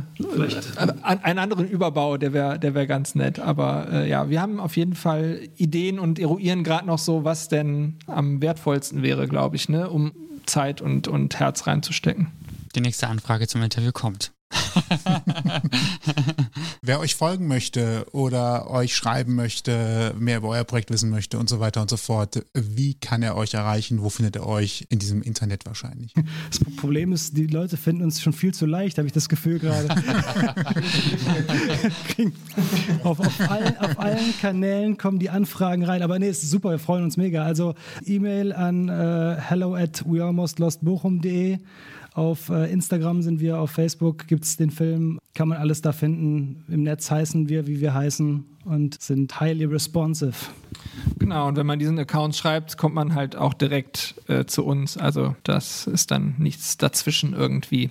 einen anderen Überbau, der wäre der wär ganz nett. Aber äh, ja, wir haben auf jeden Fall Ideen und eruieren gerade noch so, was denn am wertvollsten wäre, glaube ich, ne, um Zeit und, und Herz reinzustecken. Die nächste Anfrage zum Interview kommt. [LAUGHS] Wer euch folgen möchte oder euch schreiben möchte, mehr über euer Projekt wissen möchte und so weiter und so fort, wie kann er euch erreichen? Wo findet er euch? In diesem Internet wahrscheinlich. [LAUGHS] Das Problem ist, die Leute finden uns schon viel zu leicht, habe ich das Gefühl gerade. [LAUGHS] auf, auf, allen, auf, allen, Kanälen kommen die Anfragen rein, aber nee, ist super, wir freuen uns mega. Also E-Mail an äh, hello at wealmostlostbochum.de auf äh, Instagram sind wir, auf Facebook gibt es den Film, kann man alles da finden. Im Netz heißen wir, wie wir heißen und sind highly responsive. Genau, und wenn man diesen Account schreibt, kommt man halt auch direkt äh, zu uns. Also das ist dann nichts dazwischen irgendwie.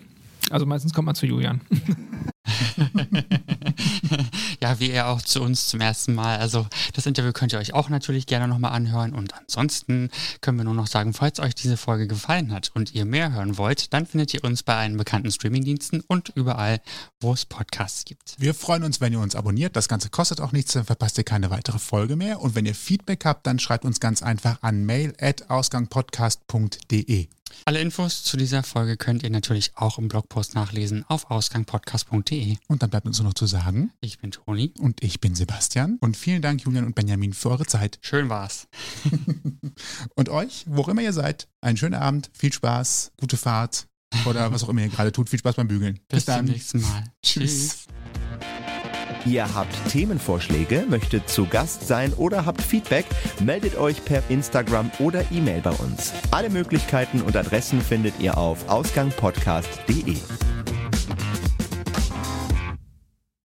Also meistens kommt man zu Julian. [LAUGHS] wie er auch zu uns zum ersten Mal. Also das Interview könnt ihr euch auch natürlich gerne nochmal anhören. Und ansonsten können wir nur noch sagen, falls euch diese Folge gefallen hat und ihr mehr hören wollt, dann findet ihr uns bei allen bekannten Streamingdiensten und überall, wo es Podcasts gibt. Wir freuen uns, wenn ihr uns abonniert. Das Ganze kostet auch nichts, dann verpasst ihr keine weitere Folge mehr. Und wenn ihr Feedback habt, dann schreibt uns ganz einfach an mail at ausgangpodcast.de. Alle Infos zu dieser Folge könnt ihr natürlich auch im Blogpost nachlesen auf ausgangpodcast.de. Und dann bleibt uns nur noch zu sagen, ich bin Toni. Und ich bin Sebastian. Und vielen Dank, Julian und Benjamin, für eure Zeit. Schön war's. [LAUGHS] und euch, wo auch immer ihr seid, einen schönen Abend, viel Spaß, gute Fahrt oder was auch immer ihr gerade tut. Viel Spaß beim Bügeln. Bis, Bis dann. zum nächsten Mal. Tschüss. Ihr habt Themenvorschläge, möchtet zu Gast sein oder habt Feedback, meldet euch per Instagram oder E-Mail bei uns. Alle Möglichkeiten und Adressen findet ihr auf ausgangpodcast.de.